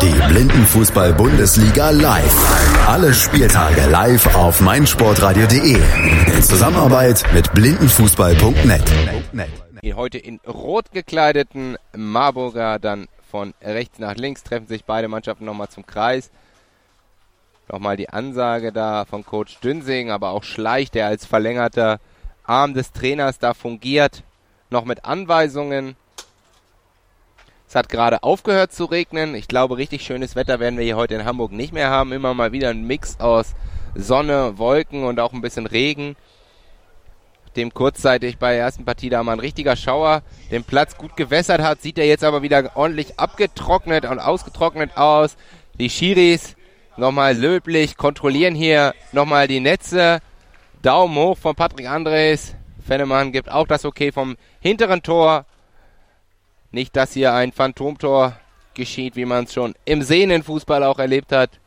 Die Blindenfußball-Bundesliga live. Alle Spieltage live auf meinsportradio.de. In Zusammenarbeit mit blindenfußball.net. Heute in rot gekleideten Marburger dann von rechts nach links treffen sich beide Mannschaften nochmal zum Kreis. Nochmal die Ansage da von Coach Dünsing, aber auch Schleich, der als verlängerter Arm des Trainers da fungiert. Noch mit Anweisungen. Es hat gerade aufgehört zu regnen. Ich glaube, richtig schönes Wetter werden wir hier heute in Hamburg nicht mehr haben. Immer mal wieder ein Mix aus Sonne, Wolken und auch ein bisschen Regen. Dem kurzzeitig bei der ersten Partie da mal ein richtiger Schauer den Platz gut gewässert hat, sieht er jetzt aber wieder ordentlich abgetrocknet und ausgetrocknet aus. Die Schiris nochmal löblich kontrollieren hier nochmal die Netze. Daumen hoch von Patrick Andres. Fennemann gibt auch das Okay vom hinteren Tor. Nicht, dass hier ein Phantomtor geschieht, wie man es schon im Sehnenfußball auch erlebt hat.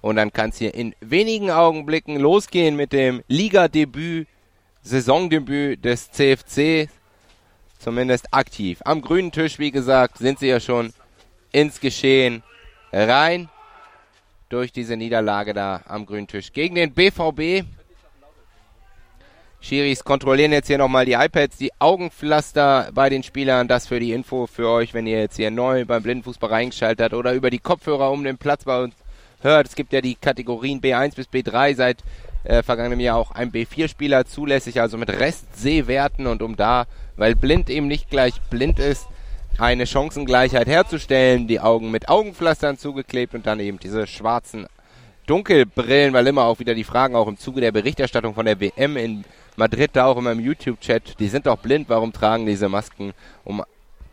Und dann kann es hier in wenigen Augenblicken losgehen mit dem Ligadebüt, Saisondebüt des CFC. Zumindest aktiv. Am grünen Tisch, wie gesagt, sind sie ja schon ins Geschehen rein. Durch diese Niederlage da am grünen Tisch gegen den BVB. Schiris kontrollieren jetzt hier nochmal die iPads, die Augenpflaster bei den Spielern. Das für die Info für euch, wenn ihr jetzt hier neu beim Blindenfußball reingeschaltet habt oder über die Kopfhörer um den Platz bei uns hört. Es gibt ja die Kategorien B1 bis B3 seit äh, vergangenem Jahr auch ein B4-Spieler zulässig, also mit Restsehwerten und um da, weil blind eben nicht gleich blind ist, eine Chancengleichheit herzustellen, die Augen mit Augenpflastern zugeklebt und dann eben diese schwarzen Dunkelbrillen, weil immer auch wieder die Fragen auch im Zuge der Berichterstattung von der WM in Madrid da auch in meinem YouTube-Chat, die sind doch blind, warum tragen diese Masken, um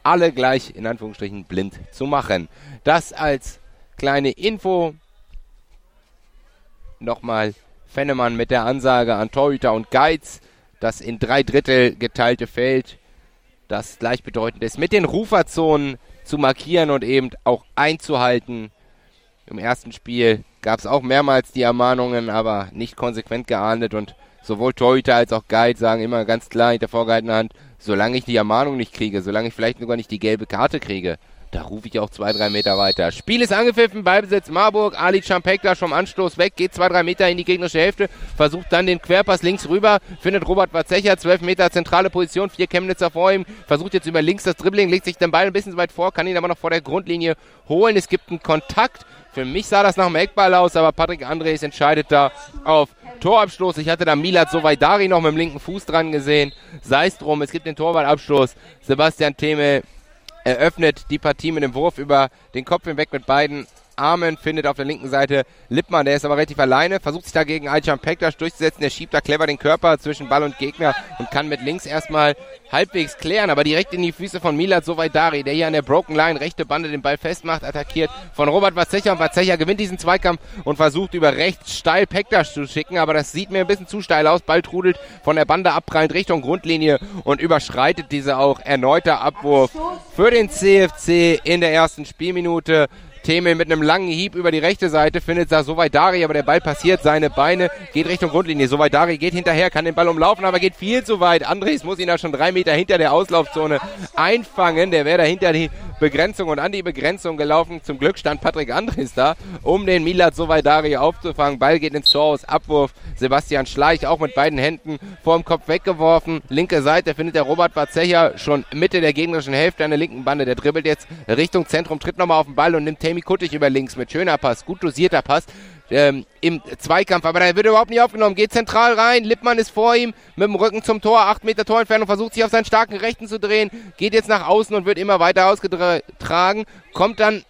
alle gleich in Anführungsstrichen blind zu machen. Das als kleine Info. Nochmal Fennemann mit der Ansage an Torhüter und Geiz, das in drei Drittel geteilte Feld, das gleichbedeutend ist, mit den Ruferzonen zu markieren und eben auch einzuhalten. Im ersten Spiel gab es auch mehrmals die Ermahnungen, aber nicht konsequent geahndet und sowohl Torhüter als auch Guide sagen immer ganz klar hinter vorgehaltener Hand, solange ich die Ermahnung nicht kriege, solange ich vielleicht sogar nicht die gelbe Karte kriege, da rufe ich auch zwei, drei Meter weiter. Spiel ist angepfiffen, Ballbesitz Marburg, Ali Champekla vom Anstoß weg, geht zwei, drei Meter in die gegnerische Hälfte, versucht dann den Querpass links rüber, findet Robert Watzecher, zwölf Meter zentrale Position, vier Chemnitzer vor ihm, versucht jetzt über links das Dribbling, legt sich den Ball ein bisschen weit vor, kann ihn aber noch vor der Grundlinie holen. Es gibt einen Kontakt. Für mich sah das nach einem Eckball aus, aber Patrick Andres entscheidet da auf Torabstoß. Ich hatte da Milat Sovaidari noch mit dem linken Fuß dran gesehen. Sei es drum, es gibt den Torwaltabstoß. Sebastian Theme eröffnet die Partie mit dem Wurf über den Kopf hinweg mit beiden Armen, findet auf der linken Seite Lippmann, der ist aber relativ alleine, versucht sich dagegen Alcan Pektas durchzusetzen, der schiebt da clever den Körper zwischen Ball und Gegner und kann mit links erstmal halbwegs klären, aber direkt in die Füße von Milat Sovaidari, der hier an der Broken Line rechte Bande den Ball festmacht, attackiert von Robert Vazecha und Vazecha gewinnt diesen Zweikampf und versucht über rechts steil Pektas zu schicken, aber das sieht mir ein bisschen zu steil aus, Ball trudelt von der Bande abprallend Richtung Grundlinie und überschreitet diese auch erneuter Abwurf für den CFC in der ersten Spielminute. Theme mit einem langen Hieb über die rechte Seite findet da soweit Dari, aber der Ball passiert seine Beine, geht Richtung Grundlinie. Soweit Dari geht hinterher, kann den Ball umlaufen, aber geht viel zu weit. Andres muss ihn da schon drei Meter hinter der Auslaufzone einfangen. Der wäre da hinter die Begrenzung und an die Begrenzung gelaufen. Zum Glück stand Patrick Andres da, um den Milat Sovaidari aufzufangen. Ball geht ins Tor aus, Abwurf. Sebastian Schleich auch mit beiden Händen vorm Kopf weggeworfen. Linke Seite findet der Robert Vazecha schon Mitte der gegnerischen Hälfte an der linken Bande. Der dribbelt jetzt Richtung Zentrum, tritt nochmal auf den Ball und nimmt Tammy Kuttig über links mit schöner Pass, gut dosierter Pass. Ähm, im Zweikampf, aber da wird überhaupt nicht aufgenommen, geht zentral rein, Lippmann ist vor ihm, mit dem Rücken zum Tor, 8 Meter Torentfernung, versucht sich auf seinen starken Rechten zu drehen, geht jetzt nach außen und wird immer weiter ausgetragen, kommt dann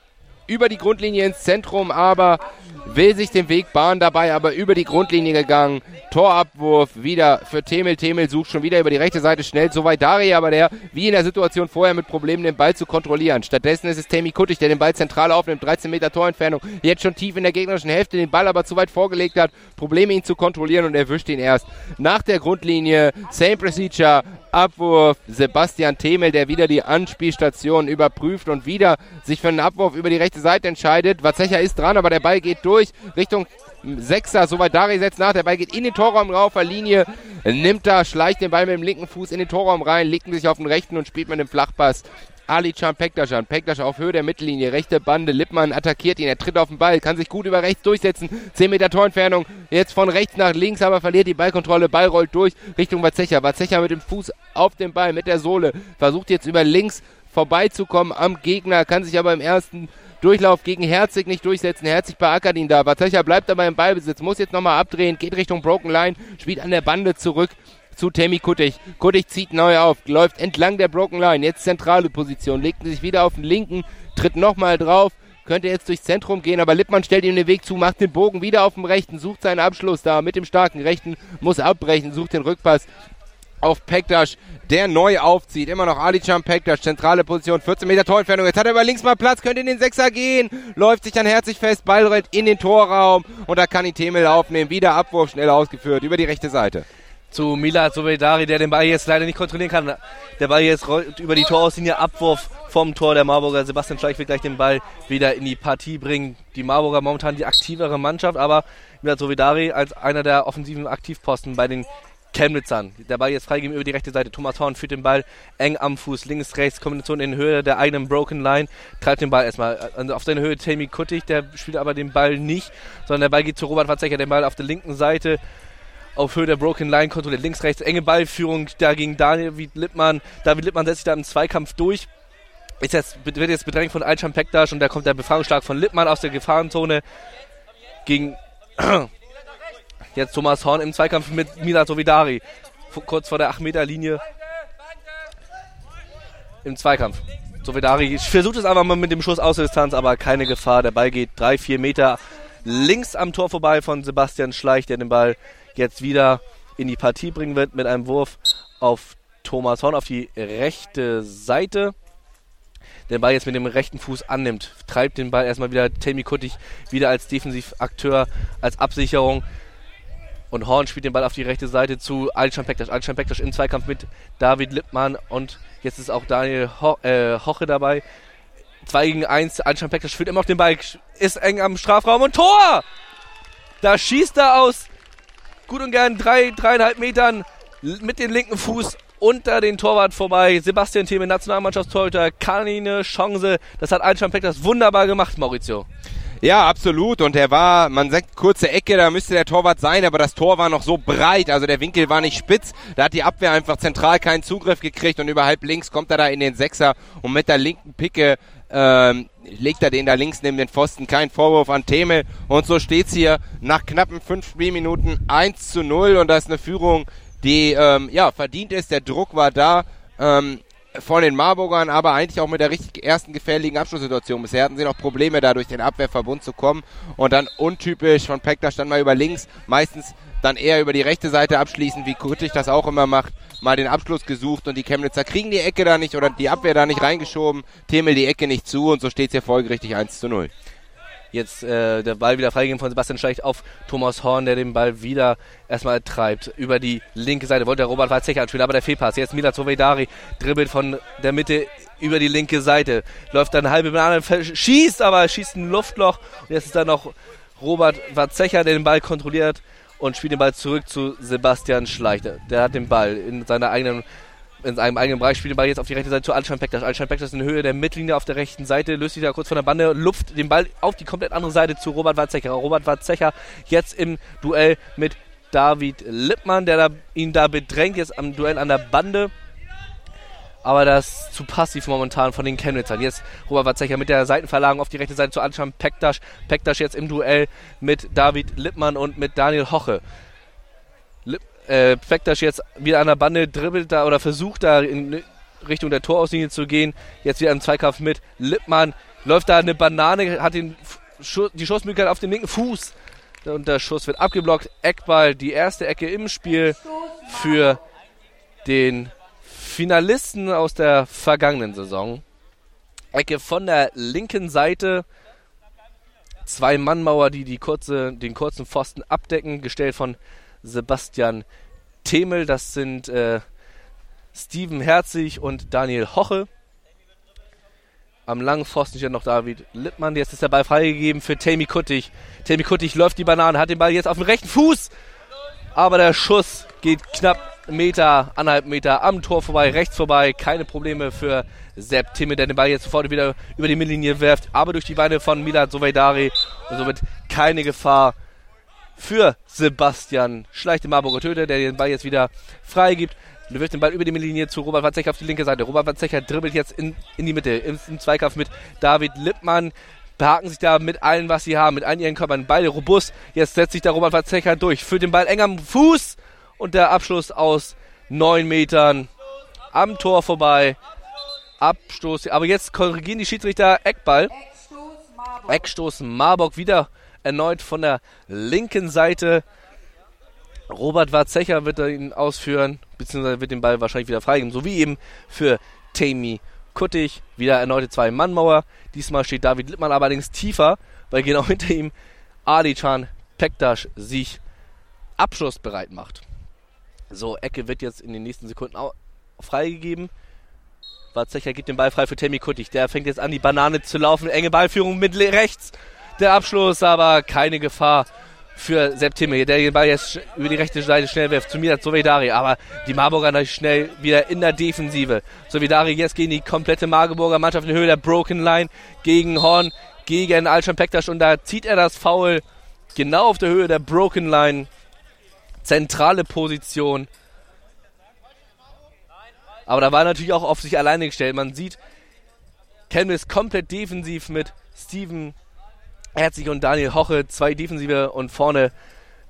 über die Grundlinie ins Zentrum, aber will sich den Weg bahnen dabei, aber über die Grundlinie gegangen. Torabwurf wieder für Temel. Temel sucht schon wieder über die rechte Seite schnell. Soweit Dari, aber der, wie in der Situation vorher, mit Problemen den Ball zu kontrollieren. Stattdessen ist es Temi Kuttig, der den Ball zentral aufnimmt. 13 Meter Torentfernung. Jetzt schon tief in der gegnerischen Hälfte, den Ball aber zu weit vorgelegt hat. Probleme ihn zu kontrollieren und erwischt ihn erst nach der Grundlinie. Same Procedure. Abwurf. Sebastian Temel, der wieder die Anspielstation überprüft und wieder sich für einen Abwurf über die rechte Seite entscheidet. Watzecher ist dran, aber der Ball geht durch Richtung Sechser, soweit Dari setzt nach, der Ball geht in den Torraum rauf, Linie, nimmt da, schleicht den Ball mit dem linken Fuß in den Torraum rein, legt ihn sich auf den rechten und spielt mit dem Flachpass Ali Can Pektas an. Pektas auf Höhe der Mittellinie, rechte Bande. Lippmann attackiert ihn, er tritt auf den Ball, kann sich gut über rechts durchsetzen. 10 Meter Torentfernung, jetzt von rechts nach links, aber verliert die Ballkontrolle. Ball rollt durch Richtung Wazecha. Wazecha mit dem Fuß auf dem Ball, mit der Sohle. Versucht jetzt über links vorbeizukommen am Gegner, kann sich aber im ersten Durchlauf gegen Herzig nicht durchsetzen. Herzig bei Akadin da. Wazecha bleibt aber im Ballbesitz, muss jetzt nochmal abdrehen, geht Richtung Broken Line, spielt an der Bande zurück zu Temi Kuttig. Kuttig zieht neu auf, läuft entlang der Broken Line, jetzt zentrale Position, legt sich wieder auf den linken, tritt nochmal drauf, könnte jetzt durchs Zentrum gehen, aber Lippmann stellt ihm den Weg zu, macht den Bogen wieder auf dem rechten, sucht seinen Abschluss da mit dem starken rechten, muss abbrechen, sucht den Rückpass auf Pektas, der neu aufzieht. Immer noch Alican Pektas, zentrale Position, 14 Meter Torentfernung. Jetzt hat er über links mal Platz, könnte in den Sechser gehen, läuft sich dann herzlich fest, Ball rennt in den Torraum und da kann ihn Temel aufnehmen. Wieder Abwurf schnell ausgeführt über die rechte Seite zu Milad Sovedari, der den Ball jetzt leider nicht kontrollieren kann. Der Ball jetzt rollt über die Torauslinie, Abwurf vom Tor der Marburger. Sebastian Schleich wird gleich den Ball wieder in die Partie bringen. Die Marburger momentan die aktivere Mannschaft, aber Milad Sovedari als einer der offensiven Aktivposten bei den Chemnitzern. Der Ball jetzt freigegeben über die rechte Seite. Thomas Horn führt den Ball eng am Fuß, links, rechts, Kombination in Höhe der eigenen Broken Line. Treibt den Ball erstmal also auf seine Höhe Tammy Kuttig, der spielt aber den Ball nicht, sondern der Ball geht zu Robert Watzecher, den Ball auf der linken Seite auf Höhe der Broken Line kontrolliert. Links, rechts, enge Ballführung da gegen David Lippmann. David Lippmann setzt sich da im Zweikampf durch. Ist jetzt, wird jetzt bedrängt von Alchan Pektas und da kommt der Befreiungsschlag von Lippmann aus der Gefahrenzone gegen jetzt Thomas Horn im Zweikampf mit Mila Sovidari. Kurz vor der 8-Meter-Linie im Zweikampf. Sovidari versucht es einfach mal mit dem Schuss aus der Distanz, aber keine Gefahr. Der Ball geht 3-4 Meter links am Tor vorbei von Sebastian Schleich, der den Ball jetzt wieder in die Partie bringen wird mit einem Wurf auf Thomas Horn auf die rechte Seite. Den Ball jetzt mit dem rechten Fuß annimmt, treibt den Ball erstmal wieder Tammy Kuttig wieder als Defensivakteur, als Absicherung. Und Horn spielt den Ball auf die rechte Seite zu Alcan Pektas. Alcan Pektas im Zweikampf mit David Lippmann und jetzt ist auch Daniel Ho äh, Hoche dabei. 2 gegen 1, Alcan Pektas spielt immer noch den Ball, ist eng am Strafraum und Tor! Da schießt er aus gut und gern drei, dreieinhalb Metern mit dem linken Fuß unter den Torwart vorbei. Sebastian Thieme, Nationalmannschaftstorhüter, keine Chance. Das hat Peck das wunderbar gemacht, Maurizio. Ja, absolut. Und er war, man sagt kurze Ecke, da müsste der Torwart sein, aber das Tor war noch so breit, also der Winkel war nicht spitz. Da hat die Abwehr einfach zentral keinen Zugriff gekriegt und über halb links kommt er da in den Sechser und mit der linken Picke ähm, legt er den da links neben den Pfosten. Kein Vorwurf an Themel. Und so steht's hier nach knappen fünf Spielminuten 1 zu 0 und das ist eine Führung, die ähm, ja verdient ist. Der Druck war da. Ähm, von den Marburgern, aber eigentlich auch mit der richtig ersten gefährlichen Abschlusssituation. Bisher hatten sie noch Probleme, da durch den Abwehrverbund zu kommen. Und dann untypisch von Pekta stand mal über links, meistens dann eher über die rechte Seite abschließen, wie Kurtig das auch immer macht, mal den Abschluss gesucht und die Chemnitzer kriegen die Ecke da nicht oder die Abwehr da nicht reingeschoben, Themel die Ecke nicht zu und so steht es hier folgerichtig 1 zu 0. Jetzt äh, der Ball wieder freigegeben von Sebastian Schlecht auf Thomas Horn, der den Ball wieder erstmal treibt. Über die linke Seite wollte der Robert Weizsäcker anspielen, aber der Fehlpass. Jetzt Mila Zovedari dribbelt von der Mitte über die linke Seite. Läuft dann halbe Banane, schießt, aber schießt ein Luftloch. Und jetzt ist da noch Robert Watzecher, der den Ball kontrolliert und spielt den Ball zurück zu Sebastian Schleichter. Der hat den Ball in seiner eigenen in seinem eigenen Bereich, spielt den Ball jetzt auf die rechte Seite zu Alstein Pektas. Alstein Pektas in Höhe der Mittellinie auf der rechten Seite, löst sich da kurz von der Bande, luft den Ball auf die komplett andere Seite zu Robert Watzecher. Robert Watzecher jetzt im Duell mit David Lippmann, der da, ihn da bedrängt, jetzt am Duell an der Bande aber das ist zu passiv momentan von den Chemnitzern. Jetzt Robert Watzecher mit der Seitenverlagerung auf die rechte Seite zu Anscham Pektasch. Pektasch jetzt im Duell mit David Lippmann und mit Daniel Hoche. Äh, Pektasch jetzt wieder an der Bande, dribbelt da oder versucht da in Richtung der Torauslinie zu gehen. Jetzt wieder im Zweikampf mit Lippmann. Läuft da eine Banane, hat den Schuss, die Schussmöglichkeit auf den linken Fuß. Und der Schuss wird abgeblockt. Eckball, die erste Ecke im Spiel für den Finalisten aus der vergangenen Saison. Ecke von der linken Seite. Zwei Mannmauer, die, die kurze, den kurzen Pfosten abdecken, gestellt von Sebastian Themel. Das sind äh, Steven Herzig und Daniel Hoche. Am langen Pfosten steht noch David Lippmann. Jetzt ist der Ball freigegeben für Tammy Kuttig. Tammy Kuttig läuft die Banane, hat den Ball jetzt auf dem rechten Fuß. Aber der Schuss geht knapp Meter, anderthalb Meter am Tor vorbei, rechts vorbei. Keine Probleme für Sepp Timme, der den Ball jetzt sofort wieder über die Mittellinie wirft, aber durch die Beine von Milad Soveidari und somit keine Gefahr für Sebastian Schleich, den Marburger Töter, der den Ball jetzt wieder freigibt. Du wirft den Ball über die Mittellinie zu Robert Watzecher auf die linke Seite. Robert Watzecher dribbelt jetzt in, in die Mitte, im, im Zweikampf mit David Lippmann behaken sich da mit allen, was sie haben, mit allen ihren Körpern. Beide robust. Jetzt setzt sich der Robert Verzecher durch, führt den Ball eng am Fuß und der Abschluss aus neun Metern am Tor vorbei. Abstoß. Aber jetzt korrigieren die Schiedsrichter Eckball. Eckstoß Marburg wieder erneut von der linken Seite. Robert Warzecher wird ihn ausführen, beziehungsweise wird den Ball wahrscheinlich wieder freigeben, so wie eben für Tammy Kuttig. Wieder erneute Zwei-Mann-Mauer. Diesmal steht David Lippmann allerdings tiefer, weil genau hinter ihm Adichan Pektas sich abschlussbereit macht. So, Ecke wird jetzt in den nächsten Sekunden freigegeben. Warzecher gibt den Ball frei für Tammy Kuttig. Der fängt jetzt an, die Banane zu laufen. Enge Ballführung mit rechts. Der Abschluss, aber keine Gefahr für Sepp Timme, der den Ball jetzt über die rechte Seite schnell wirft zu Milat Sovedari, aber die Marburger natürlich schnell wieder in der Defensive. Sovedari jetzt gegen die komplette Marburger Mannschaft in Höhe der Broken Line gegen Horn, gegen Alschan Pektas und da zieht er das Foul genau auf der Höhe der Broken Line. Zentrale Position. Aber da war natürlich auch auf sich alleine gestellt. Man sieht, Canvas komplett defensiv mit Steven Herzig und Daniel Hoche, zwei Defensive und vorne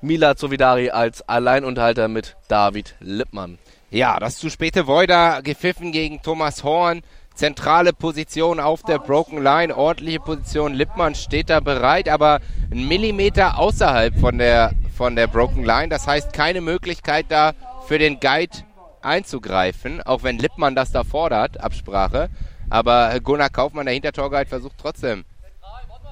Milad Sovidari als Alleinunterhalter mit David Lippmann. Ja, das zu späte Voida gepfiffen gegen Thomas Horn. Zentrale Position auf der Broken Line, ordentliche Position. Lippmann steht da bereit, aber ein Millimeter außerhalb von der, von der Broken Line. Das heißt, keine Möglichkeit da für den Guide einzugreifen, auch wenn Lippmann das da fordert, Absprache. Aber Gunnar Kaufmann, der Hintertorguide, versucht trotzdem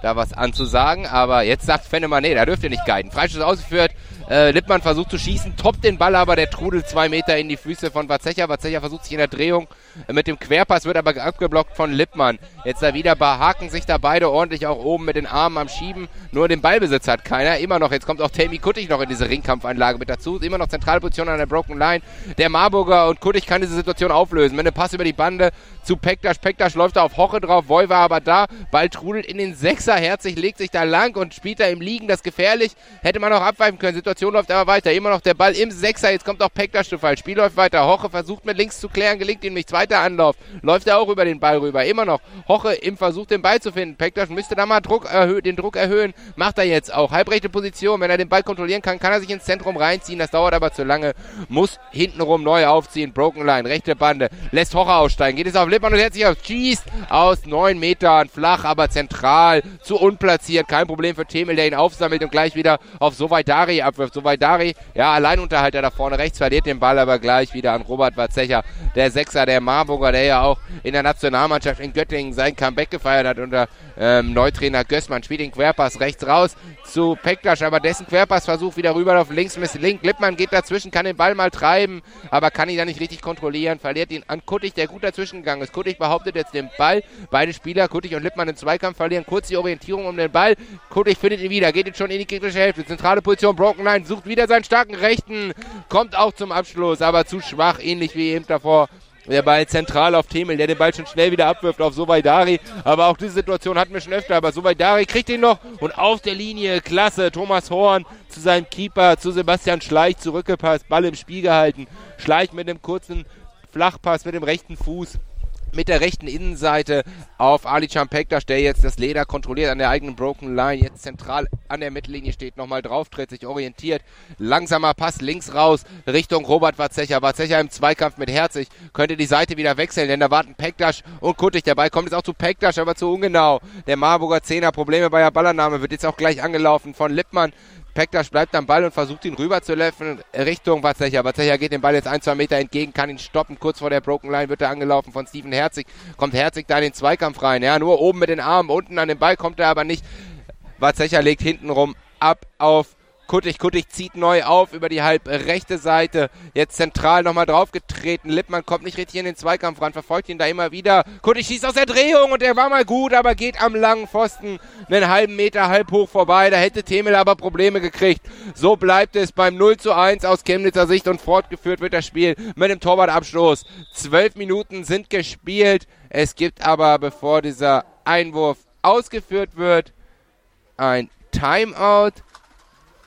da was anzusagen. Aber jetzt sagt Fennemann, nee, da dürft ihr nicht guiden. Freischuss ausgeführt. Äh, Lippmann versucht zu schießen, toppt den Ball, aber der trudelt zwei Meter in die Füße von Vazecha. Vazecha versucht sich in der Drehung äh, mit dem Querpass, wird aber abgeblockt von Lippmann. Jetzt da wieder haken sich da beide ordentlich auch oben mit den Armen am Schieben. Nur den Ballbesitz hat keiner. Immer noch, jetzt kommt auch Tammy Kuttig noch in diese Ringkampfanlage mit dazu. Immer noch zentrale Position an der Broken Line. Der Marburger und Kuttig kann diese Situation auflösen. Wenn der Pass über die Bande zu Pektasch. Pektasch läuft da auf Hoche drauf. Voy war aber da. Ball trudelt in den Sechser. Herzig legt sich da lang und spielt da im Liegen. Das gefährlich. Hätte man auch abweifen können. Situation läuft aber weiter. Immer noch der Ball im Sechser. Jetzt kommt auch Pektasch zu Fall. Spiel läuft weiter. Hoche versucht mit links zu klären. Gelingt ihm nicht. Zweiter Anlauf. Läuft er auch über den Ball rüber. Immer noch. Hoche im Versuch, den Ball zu finden. Pektasch müsste da mal Druck den Druck erhöhen. Macht er jetzt auch. Halbrechte Position. Wenn er den Ball kontrollieren kann, kann er sich ins Zentrum reinziehen. Das dauert aber zu lange. Muss hintenrum neu aufziehen. Broken Line. Rechte Bande. Lässt Hoche aussteigen. Geht es auf Lippmann und hält sich auf. Schießt aus neun Metern. Flach, aber zentral. Zu unplatziert. Kein Problem für Themel, der ihn aufsammelt und gleich wieder auf Sovaidari abwirft. Sovaidari, ja, Alleinunterhalter da vorne rechts, verliert den Ball aber gleich wieder an Robert Watzecher. Der Sechser, der Marburger, der ja auch in der Nationalmannschaft in Göttingen sein Comeback gefeiert hat unter ähm, Neutrainer Gößmann. Spielt den Querpass rechts raus zu Pektasch, aber dessen Querpassversuch wieder rüber auf links Link. Lippmann geht dazwischen, kann den Ball mal treiben, aber kann ihn da nicht richtig kontrollieren, verliert ihn an Kuttig, der gut dazwischen gegangen ist. Kuttig behauptet jetzt den Ball. Beide Spieler, Kuttig und Lippmann im Zweikampf, verlieren kurz die Orientierung um den Ball. Kuttig findet ihn wieder, geht jetzt schon in die gegnerische Hälfte. Zentrale Position, Broken Line, sucht wieder seinen starken Rechten, kommt auch zum Abschluss, aber zu schwach, ähnlich wie eben davor der Ball zentral auf Themel, der den Ball schon schnell wieder abwirft auf Sovaidari. Aber auch diese Situation hatten wir schon öfter. Aber Sovaidari kriegt ihn noch und auf der Linie, klasse. Thomas Horn zu seinem Keeper, zu Sebastian Schleich zurückgepasst, Ball im Spiel gehalten. Schleich mit dem kurzen Flachpass mit dem rechten Fuß mit der rechten Innenseite auf Ali Champektas, der jetzt das Leder kontrolliert an der eigenen Broken Line, jetzt zentral an der Mittellinie steht, nochmal drauf tritt, sich orientiert. Langsamer Pass links raus Richtung Robert Warzecher. Warzecher im Zweikampf mit Herzig könnte die Seite wieder wechseln, denn da warten Pektas und Kuttig. Dabei kommt es auch zu Pektas, aber zu ungenau. Der Marburger Zehner Probleme bei der Ballannahme wird jetzt auch gleich angelaufen von Lippmann. Pektas bleibt am Ball und versucht ihn rüber zu löffen Richtung Watzecher. Watzecher geht dem Ball jetzt ein, zwei Meter entgegen, kann ihn stoppen. Kurz vor der Broken Line wird er angelaufen von Steven Herzig. Kommt Herzig da in den Zweikampf rein. Ja, nur oben mit den Armen, unten an den Ball kommt er aber nicht. Watzecher legt hintenrum ab auf Kuttig, Kuttig zieht neu auf über die halb rechte Seite. Jetzt zentral nochmal draufgetreten. Lippmann kommt nicht richtig in den Zweikampf ran, verfolgt ihn da immer wieder. Kuttig schießt aus der Drehung und der war mal gut, aber geht am langen Pfosten einen halben Meter halb hoch vorbei. Da hätte Themel aber Probleme gekriegt. So bleibt es beim 0 zu 1 aus Chemnitzer Sicht und fortgeführt wird das Spiel mit dem Torwartabstoß. Zwölf Minuten sind gespielt. Es gibt aber, bevor dieser Einwurf ausgeführt wird, ein Timeout.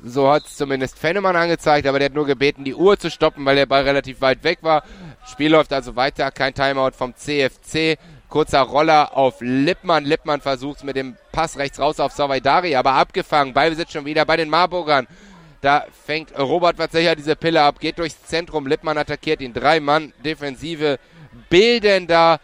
So hat es zumindest Fennemann angezeigt, aber der hat nur gebeten, die Uhr zu stoppen, weil der Ball relativ weit weg war. Spiel läuft also weiter, kein Timeout vom CFC. Kurzer Roller auf Lippmann. Lippmann versucht mit dem Pass rechts raus auf Savaidari, aber abgefangen. Ballbesitz schon wieder bei den Marburgern. Da fängt Robert Watzecher diese Pille ab, geht durchs Zentrum. Lippmann attackiert ihn. Drei Mann Defensive bilden da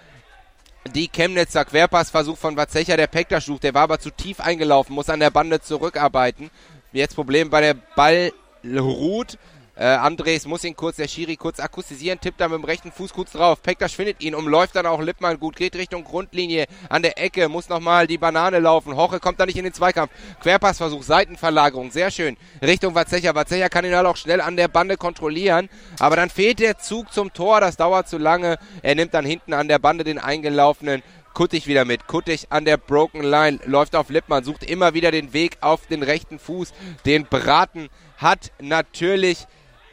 die Chemnitzer Querpassversuch von Watzecher. Der Pektaschluch, der war aber zu tief eingelaufen, muss an der Bande zurückarbeiten. Jetzt Problem bei der Ball ruht. Äh, Andres muss ihn kurz, der Schiri kurz akkustisieren, tippt dann mit dem rechten Fuß kurz drauf. Pektas findet ihn, umläuft dann auch Lippmann gut, geht Richtung Grundlinie an der Ecke, muss nochmal die Banane laufen. Hoche kommt da nicht in den Zweikampf. Querpassversuch, Seitenverlagerung, sehr schön. Richtung Watzecher. Watzecher kann ihn halt auch schnell an der Bande kontrollieren, aber dann fehlt der Zug zum Tor, das dauert zu lange. Er nimmt dann hinten an der Bande den eingelaufenen Kuttig wieder mit. Kuttig an der Broken Line, läuft auf Lippmann, sucht immer wieder den Weg auf den rechten Fuß. Den Braten hat natürlich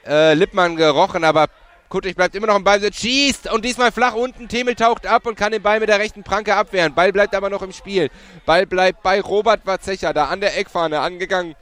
äh, Lippmann gerochen, aber Kuttig bleibt immer noch im Ball, schießt und diesmal flach unten. Themel taucht ab und kann den Ball mit der rechten Pranke abwehren. Ball bleibt aber noch im Spiel. Ball bleibt bei Robert Warzecher, da an der Eckfahne angegangen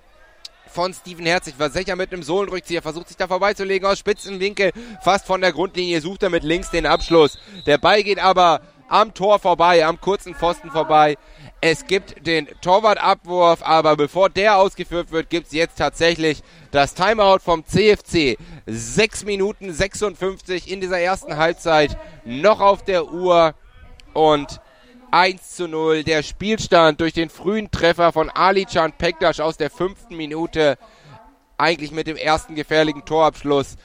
von Steven Herzig. Warzecher mit einem Sohlenrückzieher versucht sich da vorbeizulegen aus spitzen Winkel. Fast von der Grundlinie sucht er mit links den Abschluss. Der Ball geht aber am Tor vorbei, am kurzen Pfosten vorbei. Es gibt den Torwartabwurf, aber bevor der ausgeführt wird, gibt es jetzt tatsächlich das Timeout vom CFC. 6 Minuten 56 in dieser ersten Halbzeit noch auf der Uhr und 1 zu 0. Der Spielstand durch den frühen Treffer von Alican Pektas aus der fünften Minute. Eigentlich mit dem ersten gefährlichen Torabschluss.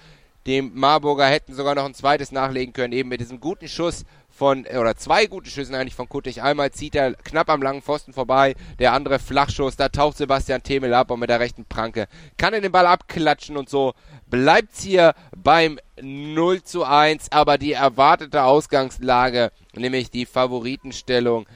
Dem Marburger hätten sogar noch ein zweites nachlegen können, eben mit diesem guten Schuss von, oder zwei gute Schüsse eigentlich von Kuttig. Einmal zieht er knapp am langen Pfosten vorbei, der andere Flachschuss, da taucht Sebastian Themel ab und mit der rechten Pranke kann er den Ball abklatschen und so bleibt's hier beim 0 zu 1, aber die erwartete Ausgangslage, nämlich die Favoritenstellung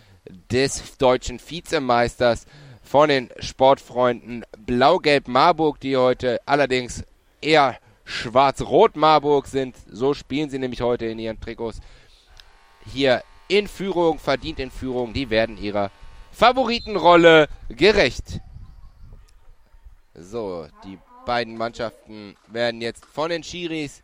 des deutschen Vizemeisters von den Sportfreunden Blau-Gelb Marburg, die heute allerdings eher schwarz-rot Marburg sind. So spielen sie nämlich heute in ihren Trikots hier in Führung, verdient in Führung. Die werden ihrer Favoritenrolle gerecht. So, die beiden Mannschaften werden jetzt von den Schiris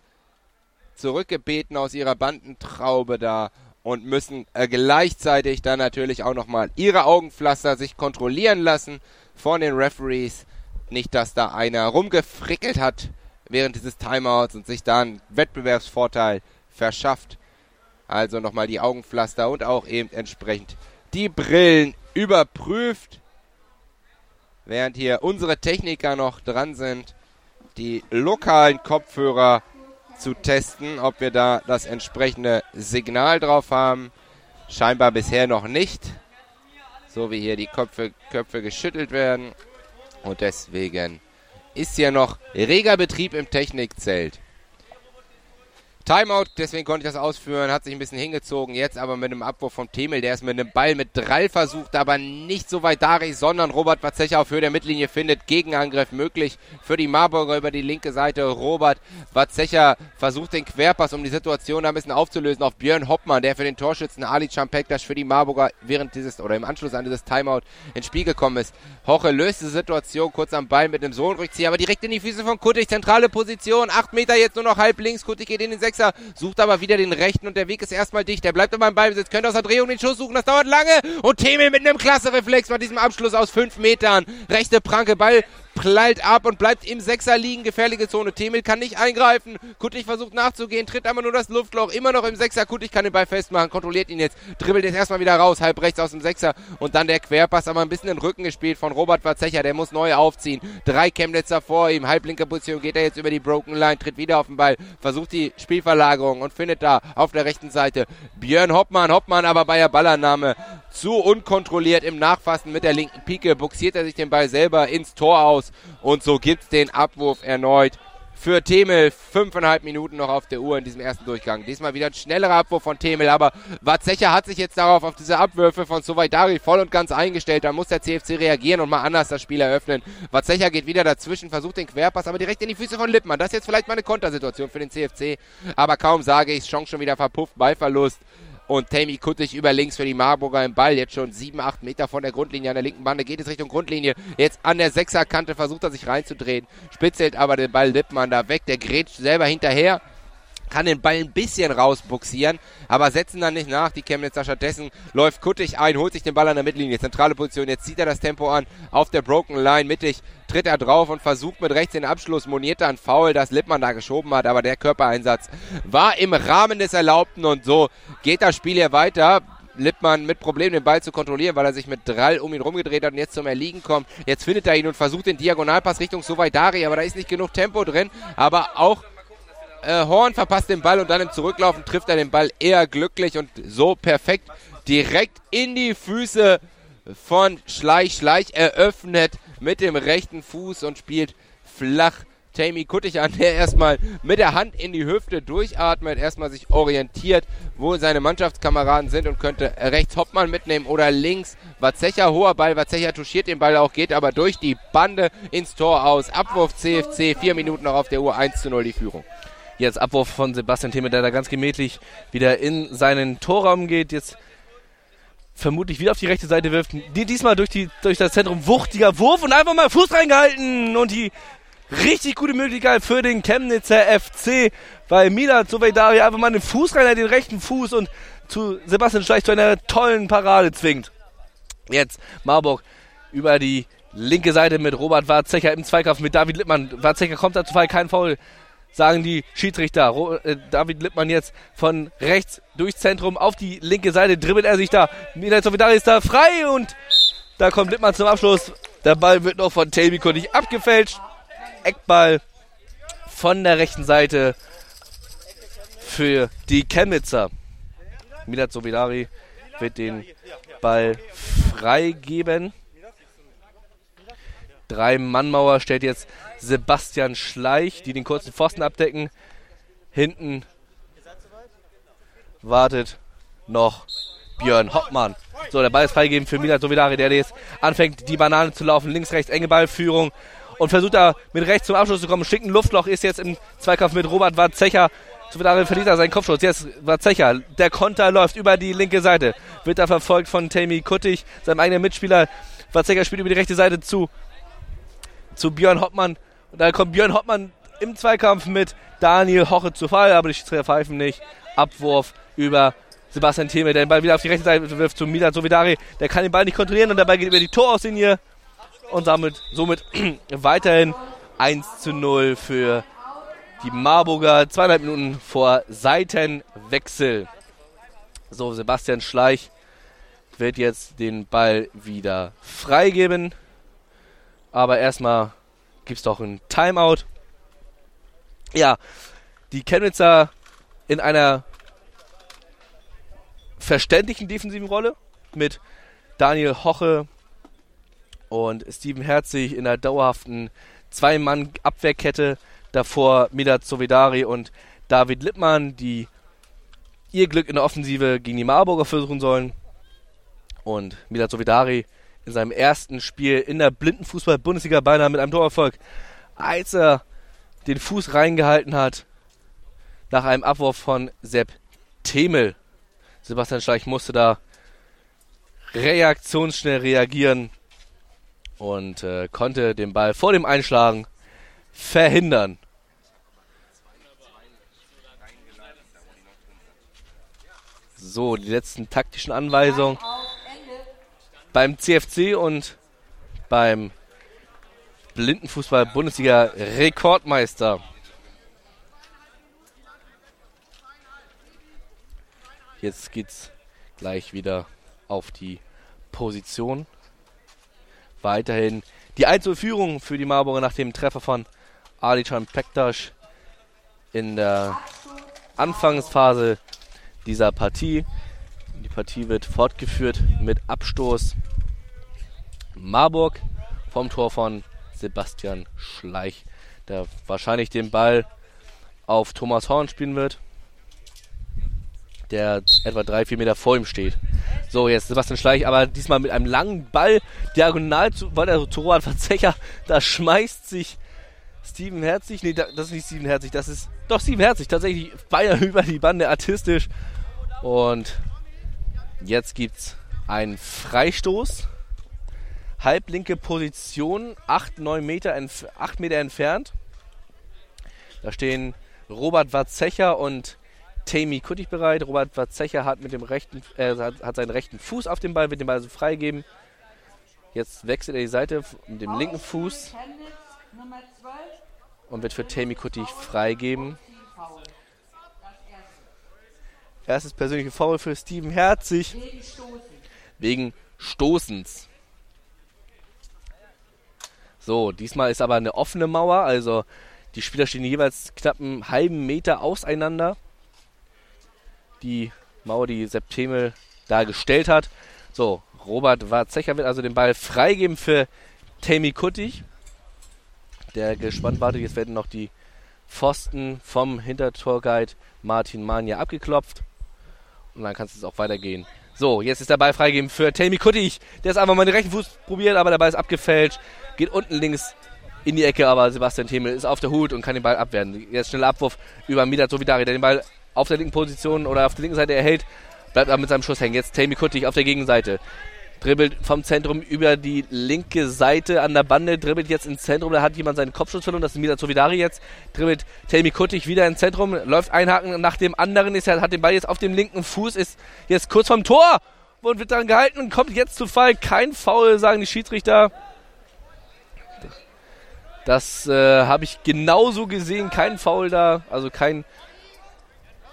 zurückgebeten aus ihrer Bandentraube da und müssen äh, gleichzeitig dann natürlich auch nochmal ihre Augenpflaster sich kontrollieren lassen von den Referees. Nicht, dass da einer rumgefrickelt hat während dieses Timeouts und sich da einen Wettbewerbsvorteil verschafft. Also nochmal die Augenpflaster und auch eben entsprechend die Brillen überprüft. Während hier unsere Techniker noch dran sind, die lokalen Kopfhörer zu testen, ob wir da das entsprechende Signal drauf haben. Scheinbar bisher noch nicht. So wie hier die Köpfe, Köpfe geschüttelt werden. Und deswegen ist hier noch reger Betrieb im Technikzelt. Timeout, deswegen konnte ich das ausführen, hat sich ein bisschen hingezogen, jetzt aber mit einem Abwurf vom Themel, der ist mit einem Ball mit Drall versucht, aber nicht so weit Dari, sondern Robert Watzecher auf Höhe der Mittellinie findet Gegenangriff möglich für die Marburger über die linke Seite. Robert Watzecher versucht den Querpass, um die Situation da ein bisschen aufzulösen auf Björn Hoppmann, der für den Torschützen Ali Champektas für die Marburger während dieses oder im Anschluss an dieses Timeout ins Spiel gekommen ist. Hoche löst die Situation kurz am Ball mit dem Sohnrückzieher, aber direkt in die Füße von Kuttig, zentrale Position, acht Meter jetzt nur noch halb links, Kuttig geht in den Sechser, sucht aber wieder den rechten und der Weg ist erstmal dicht. Der bleibt aber im Ballbesitz, könnte aus der Drehung den Schuss suchen, das dauert lange. Und Themel mit einem klasse Reflex bei diesem Abschluss aus fünf Metern. Rechte Pranke, Ball prallt ab und bleibt im Sechser liegen. Gefährliche Zone. Themel kann nicht eingreifen. Kuttig versucht nachzugehen, tritt aber nur das Luftloch. Immer noch im Sechser. Kuttig kann den Ball festmachen, kontrolliert ihn jetzt, dribbelt jetzt erstmal wieder raus, halb rechts aus dem Sechser. Und dann der Querpass, aber ein bisschen in den Rücken gespielt von Robert Warzecher. Der muss neu aufziehen. Drei Chemnitzer vor ihm. Halblinke Position geht er jetzt über die Broken Line, tritt wieder auf den Ball, versucht die Spielverlagerung und findet da auf der rechten Seite Björn Hoppmann. Hoppmann aber bei der Ballannahme zu unkontrolliert im Nachfassen mit der linken Pike, buxiert er sich den Ball selber ins Tor aus und so gibt's den Abwurf erneut für Temel. Fünfeinhalb Minuten noch auf der Uhr in diesem ersten Durchgang. Diesmal wieder ein schnellerer Abwurf von Temel, aber Watzecher hat sich jetzt darauf, auf diese Abwürfe von Sovaidari voll und ganz eingestellt. Da muss der CFC reagieren und mal anders das Spiel eröffnen. Watzecher geht wieder dazwischen, versucht den Querpass, aber direkt in die Füße von Lippmann. Das ist jetzt vielleicht mal eine Kontersituation für den CFC, aber kaum sage ich, Chance schon wieder verpufft, Ballverlust. Und Tammy Kuttig über links für die Marburger im Ball. Jetzt schon 7, 8 Meter von der Grundlinie an der linken Bande. Geht es Richtung Grundlinie. Jetzt an der Sechserkante versucht er sich reinzudrehen. Spitzelt aber den Ball Lippmann da weg. Der grätscht selber hinterher kann den Ball ein bisschen rausbuxieren, aber setzen dann nicht nach. Die Chemnitzer stattdessen läuft Kuttig ein, holt sich den Ball an der Mittellinie, zentrale Position. Jetzt zieht er das Tempo an auf der Broken Line mittig, tritt er drauf und versucht mit rechts den Abschluss. Moniert dann Foul, das Lippmann da geschoben hat, aber der Körpereinsatz war im Rahmen des Erlaubten und so geht das Spiel hier weiter. Lippmann mit Problemen den Ball zu kontrollieren, weil er sich mit Drall um ihn rumgedreht hat und jetzt zum Erliegen kommt. Jetzt findet er ihn und versucht den Diagonalpass Richtung Sovaidari, aber da ist nicht genug Tempo drin. Aber auch äh, Horn verpasst den Ball und dann im Zurücklaufen trifft er den Ball eher glücklich und so perfekt direkt in die Füße von Schleich. Schleich eröffnet mit dem rechten Fuß und spielt flach. Tammy Kuttig an, der erstmal mit der Hand in die Hüfte durchatmet, erstmal sich orientiert, wo seine Mannschaftskameraden sind und könnte rechts Hoppmann mitnehmen oder links Watzecher, hoher Ball, Watzecher touchiert den Ball auch, geht aber durch die Bande ins Tor aus. Abwurf CFC, vier Minuten noch auf der Uhr, 1 zu 0 die Führung. Jetzt Abwurf von Sebastian Theme, der da ganz gemächlich wieder in seinen Torraum geht. Jetzt vermutlich wieder auf die rechte Seite wirft. Die, diesmal durch, die, durch das Zentrum wuchtiger Wurf und einfach mal Fuß reingehalten. Und die richtig gute Möglichkeit für den Chemnitzer FC, weil Milan Sovedari einfach mal den Fuß rein, den rechten Fuß und zu Sebastian Schleich zu einer tollen Parade zwingt. Jetzt Marburg über die linke Seite mit Robert Warzecher im Zweikampf mit David Lippmann. Warzecher kommt dazu Fall, kein Foul sagen die Schiedsrichter. Äh, David Lippmann jetzt von rechts durchs Zentrum auf die linke Seite, dribbelt er sich da. Milan Sovidari ist da frei und da kommt Lippmann zum Abschluss. Der Ball wird noch von Telbiko nicht abgefälscht. Eckball von der rechten Seite für die Chemnitzer. Milan Sovidari wird den Ball freigeben. Drei-Mann-Mauer stellt jetzt Sebastian Schleich, die den kurzen Pfosten abdecken. Hinten wartet noch Björn Hoppmann. So, der Ball ist freigegeben für Milan Sovidari, der jetzt anfängt, die Banane zu laufen. Links, rechts, enge Ballführung. Und versucht da mit rechts zum Abschluss zu kommen. Schicken Luftloch ist jetzt im Zweikampf mit Robert Warzecher. Sovidari verliert er seinen Kopfschuss. Jetzt Warzecher. Der Konter läuft über die linke Seite. Wird da verfolgt von Tammy Kuttig, seinem eigenen Mitspieler. Warzecher spielt über die rechte Seite zu zu Björn Hoppmann. Und da kommt Björn Hoppmann im Zweikampf mit Daniel Hoche zu Fall, aber die Schiedsrichter pfeifen nicht. Abwurf über Sebastian Theme, der den Ball wieder auf die rechte Seite wirft zu Milan Sovidari. Der kann den Ball nicht kontrollieren und dabei geht über die Torauslinie. Und damit, somit weiterhin 1 zu 0 für die Marburger. Zweieinhalb Minuten vor Seitenwechsel. So, Sebastian Schleich wird jetzt den Ball wieder freigeben. Aber erstmal gibt es doch ein Timeout. Ja, die Chemnitzer in einer verständlichen defensiven Rolle mit Daniel Hoche und Steven Herzig in der dauerhaften Zwei-Mann-Abwehrkette. Davor Milat Sovedari und David Lippmann, die ihr Glück in der Offensive gegen die Marburger versuchen sollen. Und Milat Sovedari in seinem ersten Spiel in der Blindenfußball-Bundesliga beinahe mit einem Torerfolg, als er den Fuß reingehalten hat nach einem Abwurf von Sepp Temel. Sebastian Schleich musste da reaktionsschnell reagieren und äh, konnte den Ball vor dem Einschlagen verhindern. So, die letzten taktischen Anweisungen beim CFC und beim Blindenfußball-Bundesliga Rekordmeister. Jetzt geht's gleich wieder auf die Position. Weiterhin die Einzelführung für die Marburger nach dem Treffer von Alican Pektas in der Anfangsphase dieser Partie. Partie wird fortgeführt mit Abstoß. Marburg vom Tor von Sebastian Schleich, der wahrscheinlich den Ball auf Thomas Horn spielen wird, der etwa drei, vier Meter vor ihm steht. So, jetzt Sebastian Schleich, aber diesmal mit einem langen Ball diagonal zu, weil der Roland Verzecher, da schmeißt sich Steven Herzig, nee, das ist nicht Steven Herzig, das ist doch Steven Herzig, tatsächlich Bayern über die Bande, artistisch. Und jetzt gibt's einen Freistoß. Halblinke Position, 8, 9 Meter, 8 Meter entfernt. Da stehen Robert Watzecher und Tammy Kuttig bereit. Robert Watzecher hat mit dem rechten, äh, hat, hat, seinen rechten Fuß auf dem Ball, wird den Ball also freigeben. Jetzt wechselt er die Seite mit dem linken Fuß und wird für Tammy Kuttig freigeben. Erstes persönliche Foul für Steven Herzig. Wegen Stoßens. So, diesmal ist aber eine offene Mauer, also die Spieler stehen jeweils knapp einen halben Meter auseinander. Die Mauer, die Septemel da gestellt hat. So, Robert Warzecher wird also den Ball freigeben für Tammy Kuttig. Der gespannt wartet. Jetzt werden noch die Pfosten vom Hintertorguide Martin Mania abgeklopft. Und dann kann es auch weitergehen. So, jetzt ist der Ball freigegeben für Tammy Kuttig. Der ist einfach mal den rechten Fuß probiert, aber der Ball ist abgefälscht. Geht unten links in die Ecke, aber Sebastian Themel ist auf der Hut und kann den Ball abwehren. Jetzt schneller Abwurf über Midat Sovidari, der den Ball auf der linken Position oder auf der linken Seite erhält. Bleibt aber mit seinem Schuss hängen. Jetzt Tammy Kuttig auf der Gegenseite. Dribbelt vom Zentrum über die linke Seite an der Bande, dribbelt jetzt ins Zentrum, da hat jemand seinen Kopfschuss verloren, das ist Milat Sovidari jetzt, dribbelt Tammy Kuttig wieder ins Zentrum, läuft ein Haken nach dem anderen, ist, hat den Ball jetzt auf dem linken Fuß, ist jetzt kurz vom Tor und wird dann gehalten und kommt jetzt zu Fall. Kein Foul, sagen die Schiedsrichter. Das äh, habe ich genauso gesehen. Kein Foul da, also kein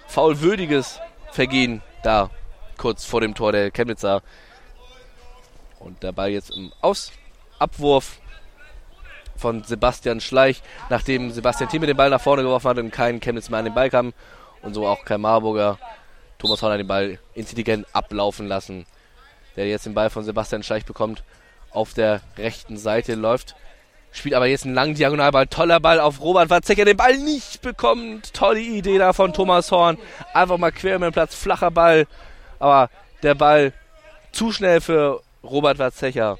faulwürdiges Vergehen da, kurz vor dem Tor der Chemnitzer. Und der Ball jetzt im Ausabwurf von Sebastian Schleich, nachdem Sebastian Thieme den Ball nach vorne geworfen hat und kein Chemnitz mehr an den Ball kam und so auch kein Marburger. Thomas Horner den Ball intelligent ablaufen lassen. Der jetzt den Ball von Sebastian Schleich bekommt. Auf der rechten Seite läuft Spielt aber jetzt einen langen Diagonalball. Toller Ball auf Robert Watzecker. Den Ball nicht bekommt. Tolle Idee da von Thomas Horn. Einfach mal quer über den Platz. Flacher Ball. Aber der Ball zu schnell für Robert Watzecher.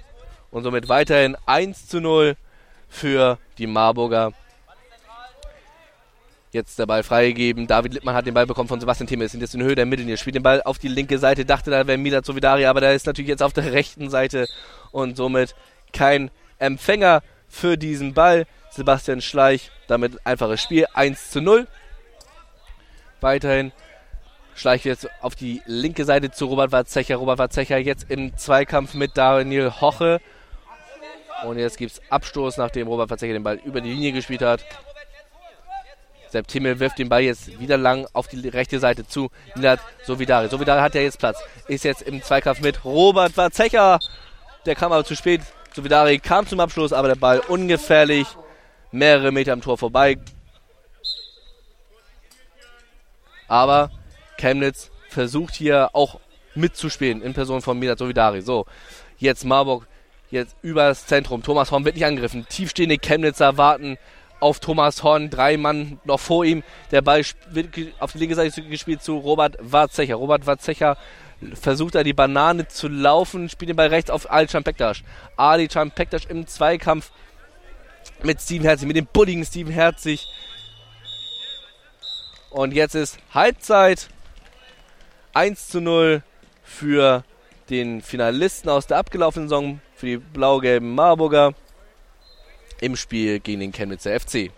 Und somit weiterhin 1 zu 0 für die Marburger. Jetzt der Ball freigegeben. David Lippmann hat den Ball bekommen von Sebastian Thieme. Ist jetzt in Höhe der Mittellinie. Spielt den Ball auf die linke Seite. Dachte, da wäre Mila Solidari, aber der ist natürlich jetzt auf der rechten Seite. Und somit kein Empfänger für diesen Ball. Sebastian Schleich, damit einfaches Spiel, 1 zu 0. Weiterhin Schleich jetzt auf die linke Seite zu Robert Warzecher. Robert Warzecher jetzt im Zweikampf mit Daniel Hoche. Und jetzt gibt es Abstoß, nachdem Robert Warzecher den Ball über die Linie gespielt hat. Sepp Timmel wirft den Ball jetzt wieder lang auf die rechte Seite zu Nilat Sovidari. Sovidari hat ja jetzt Platz. Ist jetzt im Zweikampf mit Robert Warzecher. Der kam aber zu spät. Sovidari kam zum Abschluss, aber der Ball ungefährlich. Mehrere Meter am Tor vorbei. Aber Chemnitz versucht hier auch mitzuspielen in Person von Milat Sovidari. So, jetzt Marburg, jetzt übers Zentrum. Thomas Horn wird nicht angegriffen. Tiefstehende Chemnitzer warten auf Thomas Horn. Drei Mann noch vor ihm. Der Ball wird auf die linke Seite gespielt zu Robert Warzecher. Robert Warzecher versucht er die Banane zu laufen, spielt den Ball rechts auf Ali Champektas. Ali Champektas im Zweikampf mit Steven Herzig, mit dem bulligen Steven Herzig. Und jetzt ist Halbzeit 1 zu 0 für den Finalisten aus der abgelaufenen Saison, für die blau-gelben Marburger im Spiel gegen den Chemnitzer FC.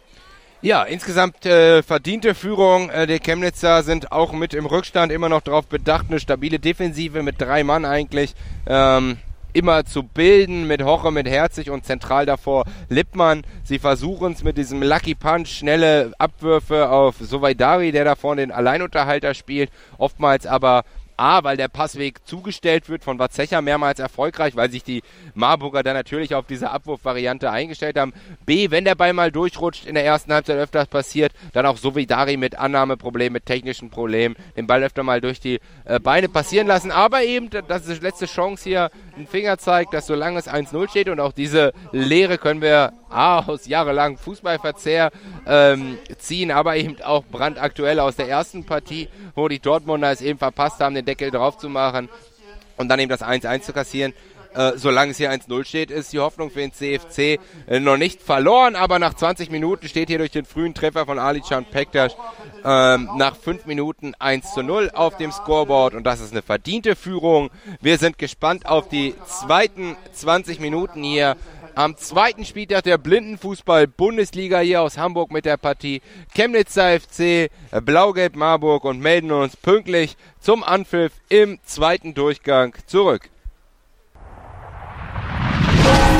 Ja, insgesamt äh, verdiente Führung. Äh, der Chemnitzer sind auch mit im Rückstand immer noch darauf bedacht, eine stabile Defensive mit drei Mann eigentlich ähm, immer zu bilden, mit Hoche, mit Herzig und zentral davor Lippmann. Sie versuchen es mit diesem Lucky Punch, schnelle Abwürfe auf Sovaidari, der da vorne den Alleinunterhalter spielt. Oftmals aber A, weil der Passweg zugestellt wird von Watzecher mehrmals erfolgreich, weil sich die Marburger dann natürlich auf diese Abwurfvariante eingestellt haben. B, wenn der Ball mal durchrutscht, in der ersten Halbzeit öfters passiert, dann auch Sovidari mit Annahmeproblemen, mit technischen Problemen, den Ball öfter mal durch die äh, Beine passieren lassen. Aber eben, das ist die letzte Chance hier, ein Finger zeigt, dass solange es 1-0 steht und auch diese Lehre können wir A, aus jahrelangem Fußballverzehr ähm, ziehen, aber eben auch brandaktuell aus der ersten Partie, wo die Dortmunder es eben verpasst haben, den Deckel drauf zu machen und dann eben das 1-1 zu kassieren. Äh, solange es hier 1-0 steht, ist die Hoffnung für den CFC äh, noch nicht verloren, aber nach 20 Minuten steht hier durch den frühen Treffer von Ali Can Pektas ähm, nach 5 Minuten 1 0 auf dem Scoreboard und das ist eine verdiente Führung. Wir sind gespannt auf die zweiten 20 Minuten hier am zweiten Spieltag der Blindenfußball-Bundesliga hier aus Hamburg mit der Partie Chemnitzer FC, Blau-Gelb Marburg und melden uns pünktlich zum Anpfiff im zweiten Durchgang zurück.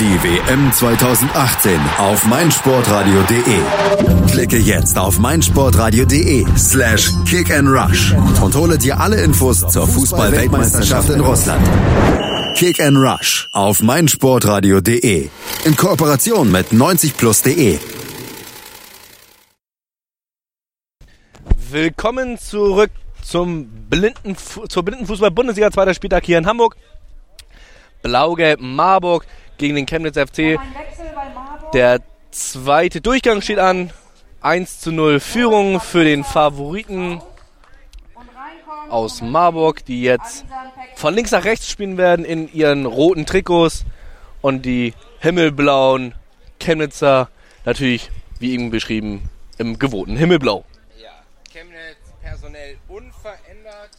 Die WM 2018 auf meinsportradio.de. Klicke jetzt auf meinsportradio.de slash kick and rush und hole dir alle Infos zur Fußball-Weltmeisterschaft in Russland. Kick and Rush auf meinsportradio.de in Kooperation mit 90plus.de. Willkommen zurück zum Blinden, zur Blindenfußball-Bundesliga, zweiter Spieltag hier in Hamburg. Blau-Gelb Marburg gegen den Chemnitz FC. Der zweite Durchgang steht an. 1 zu 0 Führung für den Favoriten aus Marburg, die jetzt von links nach rechts spielen werden in ihren roten Trikots und die himmelblauen Chemnitzer natürlich, wie eben beschrieben, im gewohnten Himmelblau. Ja, Chemnitz personell unverändert.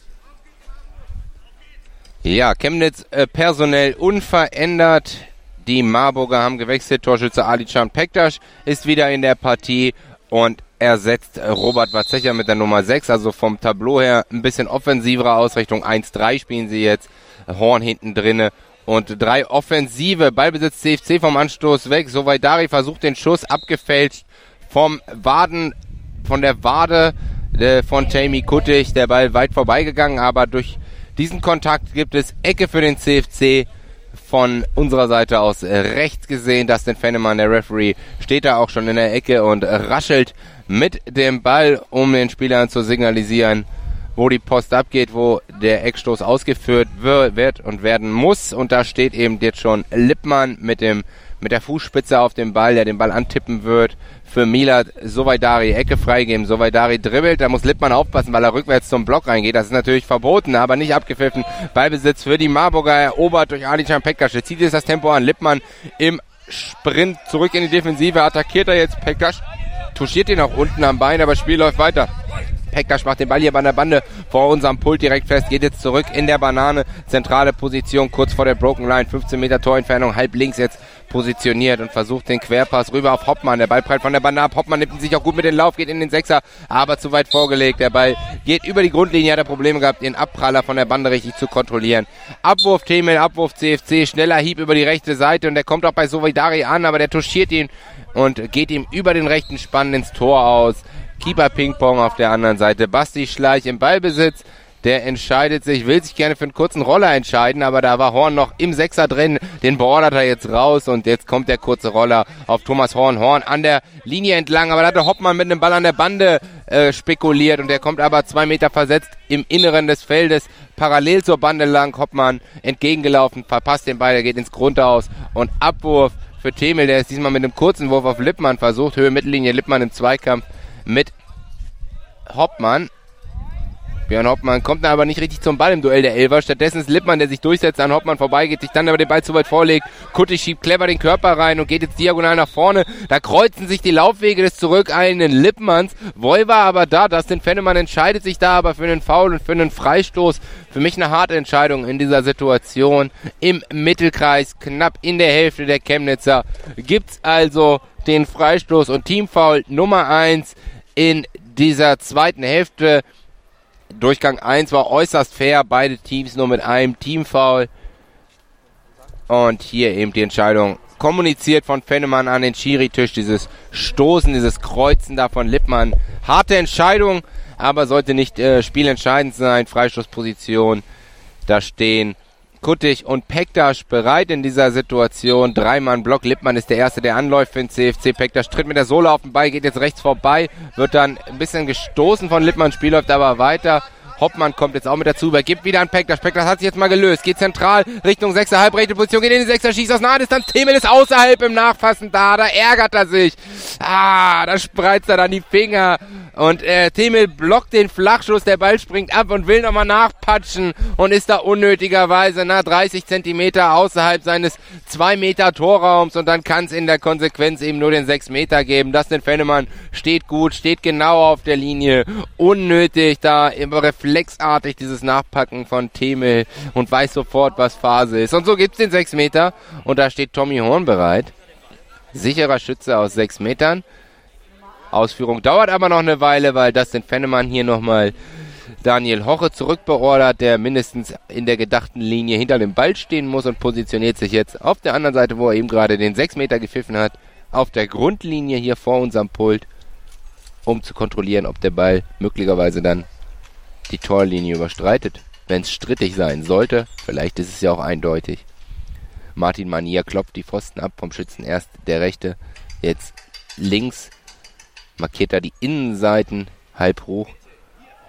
Ja, Chemnitz äh, personell unverändert. Die Marburger haben gewechselt. Torschütze Alican Pektas ist wieder in der Partie und ersetzt Robert Watzecher mit der Nummer 6. Also vom Tableau her ein bisschen offensivere Ausrichtung. 1-3 spielen sie jetzt. Horn hinten drinne. Und drei Offensive. Ballbesitz CFC vom Anstoß weg. Soweit Dari versucht den Schuss abgefälscht vom Waden, von der Wade äh, von Jamie Kuttig. Der Ball weit vorbeigegangen, aber durch diesen Kontakt gibt es Ecke für den CFC von unserer Seite aus rechts gesehen. Dustin Fennemann, der Referee, steht da auch schon in der Ecke und raschelt mit dem Ball, um den Spielern zu signalisieren, wo die Post abgeht, wo der Eckstoß ausgeführt wird und werden muss. Und da steht eben jetzt schon Lippmann mit dem mit der Fußspitze auf dem Ball, der den Ball antippen wird. Für Milat Sovaidari Ecke freigeben. Sovaidari dribbelt, da muss Lippmann aufpassen, weil er rückwärts zum Block reingeht. Das ist natürlich verboten, aber nicht abgepfiffen. Ballbesitz für die Marburger erobert durch Alican Pekkasch. Zieht jetzt das Tempo an. Lippmann im Sprint zurück in die Defensive. Attackiert er jetzt Pekkasch. Touchiert ihn auch unten am Bein, aber Spiel läuft weiter. Pektasch macht den Ball hier bei der Bande vor unserem Pult direkt fest, geht jetzt zurück in der Banane, zentrale Position, kurz vor der Broken Line, 15 Meter Torentfernung, halb links jetzt positioniert und versucht den Querpass rüber auf Hoppmann. Der Ball prallt von der Bande ab. Hoppmann nimmt sich auch gut mit den Lauf, geht in den Sechser, aber zu weit vorgelegt. Der Ball geht über die Grundlinie, hat er Probleme gehabt, den Abpraller von der Bande richtig zu kontrollieren. Abwurf Themel, Abwurf CFC, schneller Hieb über die rechte Seite und der kommt auch bei Sovidari an, aber der touchiert ihn und geht ihm über den rechten Spann ins Tor aus. Keeper Ping-Pong auf der anderen Seite. Basti Schleich im Ballbesitz. Der entscheidet sich, will sich gerne für einen kurzen Roller entscheiden, aber da war Horn noch im Sechser drin. Den beordert er jetzt raus und jetzt kommt der kurze Roller auf Thomas Horn. Horn an der Linie entlang, aber da hatte Hoppmann mit einem Ball an der Bande äh, spekuliert und der kommt aber zwei Meter versetzt im Inneren des Feldes parallel zur Bande lang. Hoppmann entgegengelaufen, verpasst den Ball, der geht ins Grundhaus und Abwurf für Themel, der ist diesmal mit einem kurzen Wurf auf Lippmann versucht. Höhe Mittellinie, Lippmann im Zweikampf mit Hoppmann. Björn Hoppmann kommt aber nicht richtig zum Ball im Duell der Elfer. Stattdessen ist Lippmann, der sich durchsetzt, an Hoppmann vorbeigeht, sich dann aber den Ball zu weit vorlegt. Kutti schiebt clever den Körper rein und geht jetzt diagonal nach vorne. Da kreuzen sich die Laufwege des zurückeilenden Lippmanns. Voy war aber da. Dustin Fennemann entscheidet sich da aber für einen Foul und für einen Freistoß. Für mich eine harte Entscheidung in dieser Situation. Im Mittelkreis, knapp in der Hälfte der Chemnitzer, gibt's also den Freistoß und Teamfoul Nummer 1 in dieser zweiten Hälfte. Durchgang 1 war äußerst fair, beide Teams nur mit einem Teamfoul. Und hier eben die Entscheidung kommuniziert von Fennemann an den Schiri-Tisch. Dieses Stoßen, dieses Kreuzen da von Lippmann. Harte Entscheidung, aber sollte nicht äh, spielentscheidend sein. Freistoßposition. Da stehen Kuttig und Pektasch bereit in dieser Situation. Dreimann Block. Lippmann ist der Erste, der anläuft für den CFC. Pektasch tritt mit der Sohle auf den Ball, geht jetzt rechts vorbei, wird dann ein bisschen gestoßen von Lippmann. Spiel läuft aber weiter. Hoppmann kommt jetzt auch mit dazu, übergibt wieder an Pektas. Pektas hat sich jetzt mal gelöst, geht zentral Richtung 6er halbrechte Position, geht in die 6er, schießt aus naher Distanz. Themel ist außerhalb im Nachfassen da, da ärgert er sich. Ah, da spreizt er dann die Finger. Und äh, Themel blockt den Flachschuss, der Ball springt ab und will nochmal nachpatschen und ist da unnötigerweise na 30 Zentimeter außerhalb seines 2 Meter Torraums und dann kann es in der Konsequenz eben nur den 6 Meter geben. Das den Fennemann steht gut, steht genau auf der Linie. Unnötig da im Reflex reflexartig dieses Nachpacken von Themel und weiß sofort, was Phase ist. Und so gibt's den 6 Meter und da steht Tommy Horn bereit. Sicherer Schütze aus 6 Metern. Ausführung dauert aber noch eine Weile, weil das den Fennemann hier nochmal Daniel Hoche zurückbeordert, der mindestens in der gedachten Linie hinter dem Ball stehen muss und positioniert sich jetzt auf der anderen Seite, wo er eben gerade den 6 Meter gepfiffen hat, auf der Grundlinie hier vor unserem Pult, um zu kontrollieren, ob der Ball möglicherweise dann die Torlinie überstreitet. Wenn es strittig sein sollte, vielleicht ist es ja auch eindeutig. Martin Manier klopft die Pfosten ab vom Schützen erst der rechte, jetzt links, markiert er die Innenseiten halb hoch.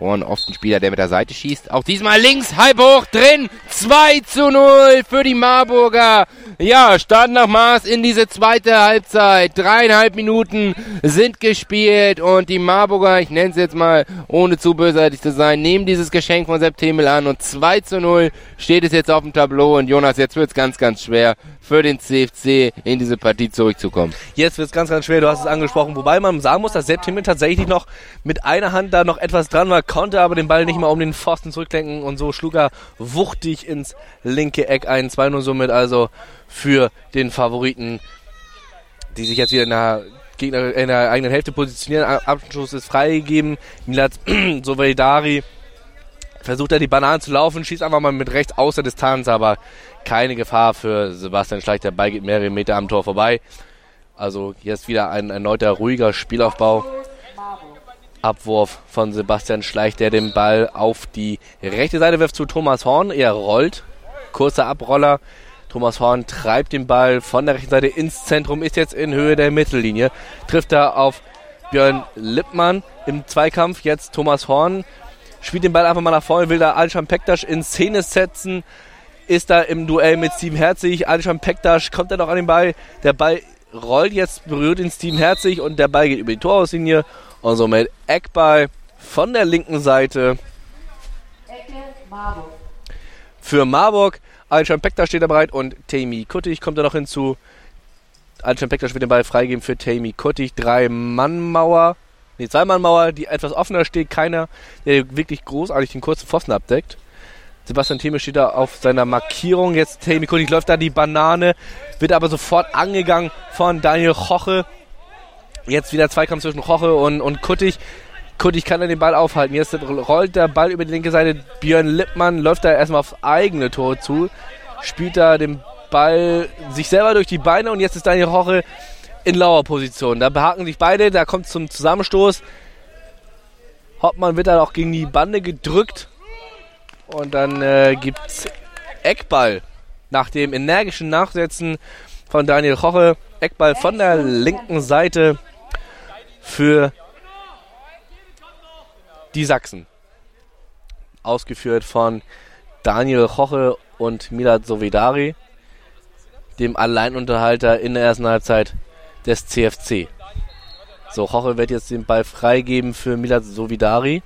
Horn oft ein Spieler, der mit der Seite schießt. Auch diesmal links, halb hoch, drin. 2 zu 0 für die Marburger. Ja, Start nach Maß in diese zweite Halbzeit. Dreieinhalb Minuten sind gespielt und die Marburger, ich nenne es jetzt mal, ohne zu bösartig zu sein, nehmen dieses Geschenk von Sepp Themel an und 2 zu 0 steht es jetzt auf dem Tableau und Jonas, jetzt wird es ganz, ganz schwer für den CFC in diese Partie zurückzukommen. Jetzt wird es ganz, ganz schwer, du hast es angesprochen, wobei man sagen muss, dass Sepp Themel tatsächlich noch mit einer Hand da noch etwas dran war, konnte aber den Ball nicht mal um den Pfosten zurücklenken und so schlug er wuchtig ins linke Eck ein. 2-0 somit also für den Favoriten, die sich jetzt wieder in der, Gegner, in der eigenen Hälfte positionieren. Abschluss ist freigegeben. Milad Soveidari versucht er die Bananen zu laufen, schießt einfach mal mit rechts außer Distanz, aber keine Gefahr für Sebastian Schleich. Der Ball geht mehrere Meter am Tor vorbei. Also jetzt wieder ein erneuter ruhiger Spielaufbau. Abwurf von Sebastian Schleich, der den Ball auf die rechte Seite wirft zu Thomas Horn. Er rollt. Kurzer Abroller. Thomas Horn treibt den Ball von der rechten Seite ins Zentrum, ist jetzt in Höhe der Mittellinie. Trifft er auf Björn Lippmann im Zweikampf. Jetzt Thomas Horn spielt den Ball einfach mal nach vorne, will da Alsham Pektasch in Szene setzen. Ist da im Duell mit Steven Herzig. Alsham Pektasch kommt er noch an den Ball. Der Ball rollt jetzt, berührt den Steven Herzig und der Ball geht über die Torauslinie. Und somit Eckball von der linken Seite. Ecke Marburg. Für Marburg Alcan Pekta steht da bereit und Tammy Kuttig kommt da noch hinzu. Alcan Pekta wird den Ball freigeben für Tammy Kuttig. Drei Mannmauer, nee, zwei Mannmauer, die etwas offener steht. Keiner, der wirklich großartig den kurzen Pfosten abdeckt. Sebastian Theme steht da auf seiner Markierung. Jetzt Tammy Kuttig läuft da die Banane, wird aber sofort angegangen von Daniel Choche. Jetzt wieder Zweikampf zwischen Choche und, und Kuttig. Kuttig kann er den Ball aufhalten. Jetzt rollt der Ball über die linke Seite. Björn Lippmann läuft da erstmal aufs eigene Tor zu. Spielt da den Ball sich selber durch die Beine und jetzt ist Daniel Roche in Lauerposition. Da behaken sich beide, da kommt zum Zusammenstoß. Hoppmann wird dann auch gegen die Bande gedrückt. Und dann äh, gibt es Eckball. Nach dem energischen Nachsetzen von Daniel Roche. Eckball von der linken Seite für die Sachsen. Ausgeführt von Daniel Choche und Milad Sovidari, dem Alleinunterhalter in der ersten Halbzeit des CFC. So, Choche wird jetzt den Ball freigeben für Milad Sovidari.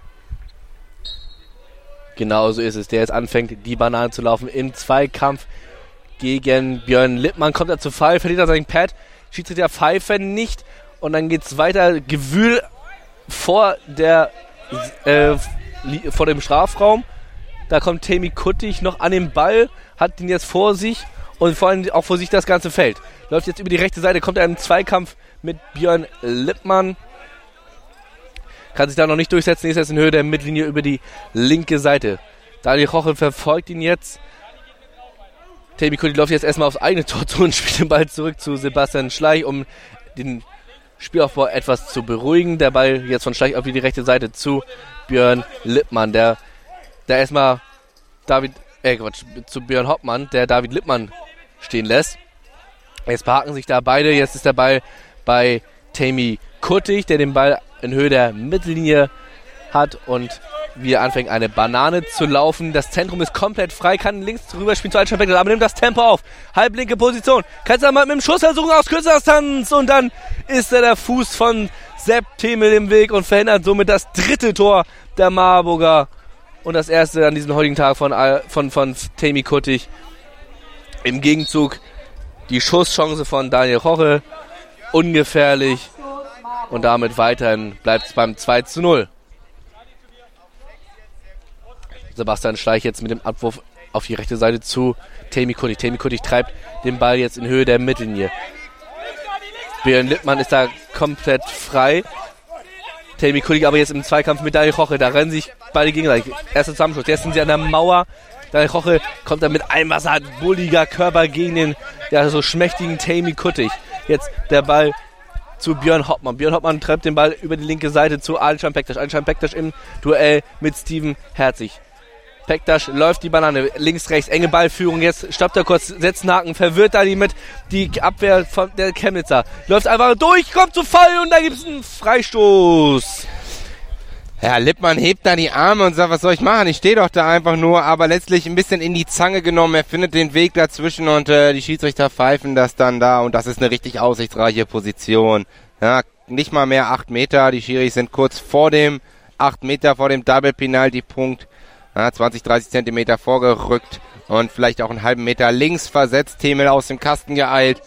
Genau so ist es. Der jetzt anfängt, die Banane zu laufen im Zweikampf gegen Björn Lippmann. Kommt er zu Fall, verliert er sein Pad. Schiedsrichter pfeifen nicht. Und dann geht es weiter. Gewühl vor, der, äh, vor dem Strafraum. Da kommt Tammy Kuttig noch an den Ball, hat ihn jetzt vor sich und vor allem auch vor sich das ganze Feld. Läuft jetzt über die rechte Seite, kommt er im Zweikampf mit Björn Lippmann. Kann sich da noch nicht durchsetzen, ist jetzt in Höhe der Mittellinie über die linke Seite. Daniel Rochel verfolgt ihn jetzt. Tammy Kuttig läuft jetzt erstmal aufs eigene Tor zu und spielt den Ball zurück zu Sebastian Schleich, um den Spielaufbau etwas zu beruhigen. Der Ball jetzt von Schleich auf die rechte Seite zu Björn Lippmann, der da erstmal David, äh Quatsch, zu Björn Hoppmann, der David Lippmann stehen lässt. Jetzt parken sich da beide. Jetzt ist der Ball bei Tammy Kuttig, der den Ball in Höhe der Mittellinie hat und wie anfängt eine Banane zu laufen. Das Zentrum ist komplett frei, kann links rüber spielen zu Altsteinbeck, aber nimmt das Tempo auf. Halblinke Position. Kannst du mal mit dem Schuss versuchen aus kürzerer Distanz und dann ist da der Fuß von Sepp Themel im Weg und verhindert somit das dritte Tor der Marburger und das erste an diesem heutigen Tag von, von, von Tammy Kuttig. Im Gegenzug die Schusschance von Daniel Roche. Ungefährlich. Und damit weiterhin bleibt es beim 2 zu 0. Sebastian Schleich jetzt mit dem Abwurf auf die rechte Seite zu Tammy Kuttig. Tammy Kuttig treibt den Ball jetzt in Höhe der Mittellinie. Björn Lippmann ist da komplett frei. Tammy Kuttig aber jetzt im Zweikampf mit Daniel Roche. Da rennen sich beide gegenseitig. Erster Zusammenschluss. Jetzt sind sie an der Mauer. Daniel Roche kommt dann mit einem Wasser, bulliger Körper gegen den ja, so schmächtigen Tammy Kuttig. Jetzt der Ball zu Björn Hoppmann. Björn Hoppmann treibt den Ball über die linke Seite zu Alschan Pektasch. Alschan Pektasch im Duell mit Steven Herzig. Pektasch läuft die Banane links, rechts, enge Ballführung. Jetzt stoppt er kurz, setzt einen Haken, verwirrt da die mit die Abwehr von der Chemnitzer. Läuft einfach durch, kommt zu Fall und da gibt es einen Freistoß. Ja, Lippmann hebt da die Arme und sagt, was soll ich machen? Ich stehe doch da einfach nur, aber letztlich ein bisschen in die Zange genommen. Er findet den Weg dazwischen und äh, die Schiedsrichter pfeifen das dann da und das ist eine richtig aussichtsreiche Position. Ja, nicht mal mehr acht Meter. Die Schiris sind kurz vor dem acht Meter vor dem Double Penalty Punkt. Ja, 20, 30 Zentimeter vorgerückt und vielleicht auch einen halben Meter links versetzt. Themel aus dem Kasten geeilt,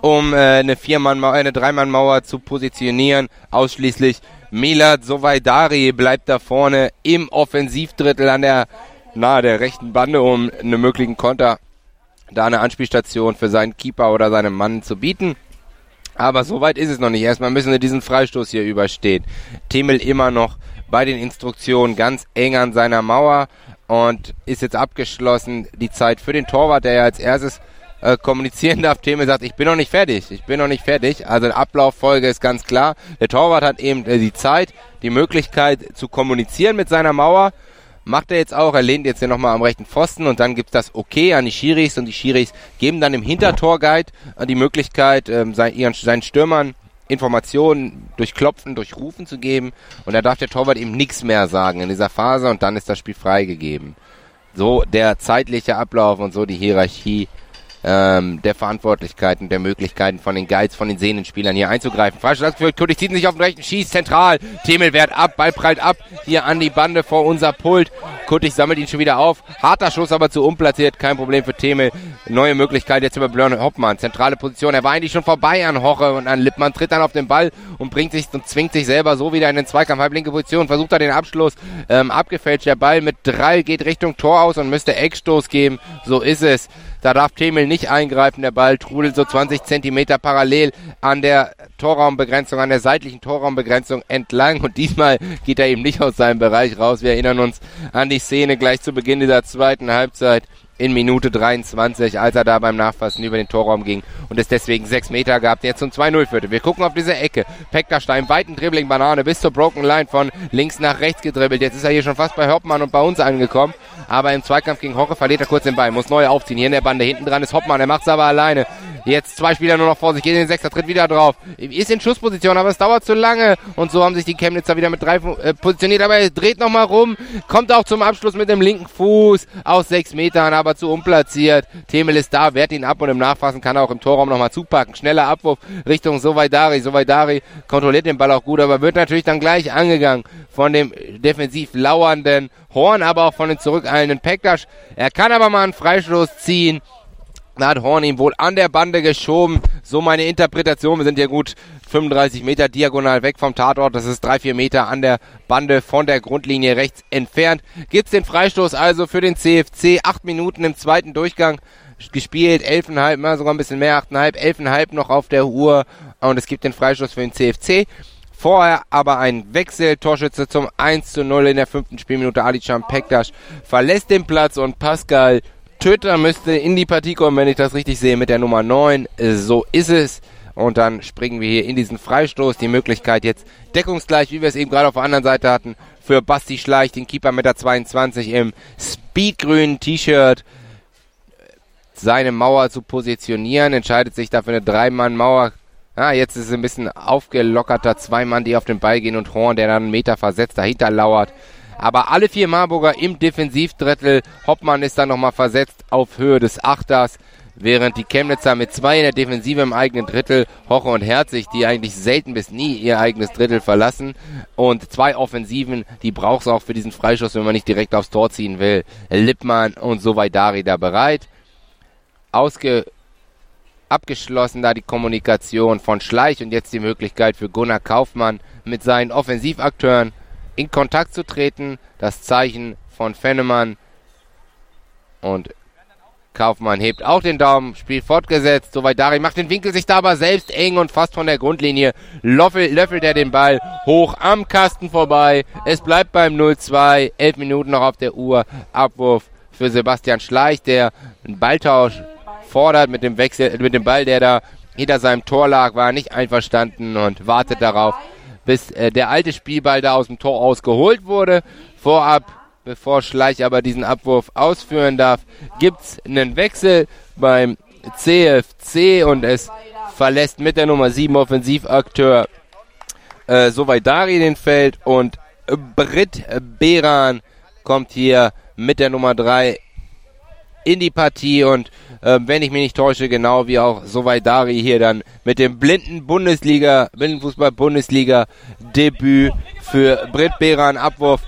um äh, eine Viermann, eine Dreimannmauer zu positionieren. Ausschließlich Milad Sovaidari bleibt da vorne im Offensivdrittel an der nahe der rechten Bande, um einen möglichen Konter da eine Anspielstation für seinen Keeper oder seinen Mann zu bieten. Aber so weit ist es noch nicht. Erstmal müssen wir diesen Freistoß hier überstehen. Themel immer noch bei den Instruktionen ganz eng an seiner Mauer und ist jetzt abgeschlossen. Die Zeit für den Torwart, der ja als erstes äh, kommunizieren darf. Theme sagt, ich bin noch nicht fertig, ich bin noch nicht fertig. Also eine Ablauffolge ist ganz klar. Der Torwart hat eben äh, die Zeit, die Möglichkeit zu kommunizieren mit seiner Mauer. Macht er jetzt auch, er lehnt jetzt hier nochmal am rechten Pfosten und dann gibt das Okay an die Schiris und die Schiris geben dann im Hintertorguide äh, die Möglichkeit, ähm, sein, ihren, seinen Stürmern Informationen durch Klopfen, durch Rufen zu geben und da darf der Torwart eben nichts mehr sagen in dieser Phase und dann ist das Spiel freigegeben. So der zeitliche Ablauf und so die Hierarchie ähm, der Verantwortlichkeiten, der Möglichkeiten von den Guides, von den Sehnenspielern hier einzugreifen. Freistoß für Kudig zieht sich auf den rechten Schieß zentral. Themel wehrt ab, Ball prallt ab, hier an die Bande vor unser Pult. Kutig sammelt ihn schon wieder auf. Harter Schuss, aber zu unplatziert, kein Problem für Themel. Neue Möglichkeit jetzt über Björn Hoppmann. Zentrale Position. Er war eigentlich schon vorbei an Hoche und an Lippmann, tritt dann auf den Ball und bringt sich und zwingt sich selber so wieder in den Zweikampf. Halblinke Position, versucht er den Abschluss. Ähm, abgefälscht der Ball mit drei, geht Richtung Tor aus und müsste Eckstoß geben. So ist es. Da darf Themel nicht eingreifen. Der Ball trudelt so 20 Zentimeter parallel an der Torraumbegrenzung, an der seitlichen Torraumbegrenzung entlang. Und diesmal geht er eben nicht aus seinem Bereich raus. Wir erinnern uns an die Szene gleich zu Beginn dieser zweiten Halbzeit in Minute 23, als er da beim Nachfassen über den Torraum ging und es deswegen 6 Meter gab, der zum 2-0 führte. Wir gucken auf diese Ecke. Pekterstein, weiten Dribbling, Banane bis zur Broken Line von links nach rechts gedribbelt. Jetzt ist er hier schon fast bei Hoppmann und bei uns angekommen. Aber im Zweikampf gegen Hoche verliert er kurz den Ball, muss neu aufziehen. Hier in der Bande hinten dran ist Hoppmann, er macht es aber alleine. Jetzt zwei Spieler nur noch vor sich, geht in den Sechser, tritt wieder drauf. Ist in Schussposition, aber es dauert zu lange. Und so haben sich die Chemnitzer wieder mit drei äh, positioniert, aber er dreht nochmal rum, kommt auch zum Abschluss mit dem linken Fuß aus sechs Metern, aber aber zu unplatziert. Themel ist da, wehrt ihn ab und im Nachfassen kann er auch im Torraum nochmal zupacken. Schneller Abwurf Richtung Sovaidari. Sovaidari kontrolliert den Ball auch gut, aber wird natürlich dann gleich angegangen von dem defensiv lauernden Horn, aber auch von den zurückeilenden Pektasch. Er kann aber mal einen Freistoß ziehen. Hat Horn ihn wohl an der Bande geschoben. So meine Interpretation. Wir sind hier gut 35 Meter diagonal weg vom Tatort. Das ist drei, vier Meter an der Bande von der Grundlinie rechts entfernt. Gibt's den Freistoß also für den CFC. Acht Minuten im zweiten Durchgang gespielt. Elfenhalb, mal sogar ein bisschen mehr. Achteinhalb, elfenhalb noch auf der Uhr. Und es gibt den Freistoß für den CFC. Vorher aber ein Wechsel. Torschütze zum 1 zu 0 in der fünften Spielminute. Alican Pektas verlässt den Platz und Pascal Töter müsste in die Partie kommen, wenn ich das richtig sehe, mit der Nummer 9. So ist es. Und dann springen wir hier in diesen Freistoß. Die Möglichkeit jetzt deckungsgleich, wie wir es eben gerade auf der anderen Seite hatten, für Basti Schleich, den Keeper mit der 22 im speedgrünen T-Shirt, seine Mauer zu positionieren. Entscheidet sich dafür eine Dreimann-Mauer. Ah, jetzt ist es ein bisschen aufgelockerter. Zwei Mann, die auf den Ball gehen und Horn, der dann einen Meter versetzt dahinter lauert. Aber alle vier Marburger im Defensivdrittel. Hoppmann ist dann nochmal versetzt auf Höhe des Achters. Während die Chemnitzer mit zwei in der Defensive im eigenen Drittel, Hoche und Herzig, die eigentlich selten bis nie ihr eigenes Drittel verlassen. Und zwei Offensiven, die braucht es auch für diesen Freischuss, wenn man nicht direkt aufs Tor ziehen will. Lippmann und Sovaidari da bereit. Ausge abgeschlossen da die Kommunikation von Schleich und jetzt die Möglichkeit für Gunnar Kaufmann mit seinen Offensivakteuren in Kontakt zu treten. Das Zeichen von Fennemann. Und Kaufmann hebt auch den Daumen, Spiel fortgesetzt. Soweit Dari macht den Winkel sich da aber selbst eng und fast von der Grundlinie löffelt, löffelt er den Ball hoch am Kasten vorbei. Es bleibt beim 0-2. Elf Minuten noch auf der Uhr. Abwurf für Sebastian Schleich, der einen Balltausch fordert mit dem Wechsel, mit dem Ball, der da hinter seinem Tor lag, war nicht einverstanden und wartet darauf, bis äh, der alte Spielball da aus dem Tor ausgeholt wurde. Vorab, bevor Schleich aber diesen Abwurf ausführen darf, gibt's einen Wechsel beim CFC und es verlässt mit der Nummer 7 Offensivakteur äh, Sovaidari den Feld und Britt Beran kommt hier mit der Nummer 3 in die Partie und äh, wenn ich mich nicht täusche, genau wie auch Sovaidari hier dann mit dem blinden Bundesliga, Blindenfußball-Bundesliga-Debüt für Britt Beran Abwurf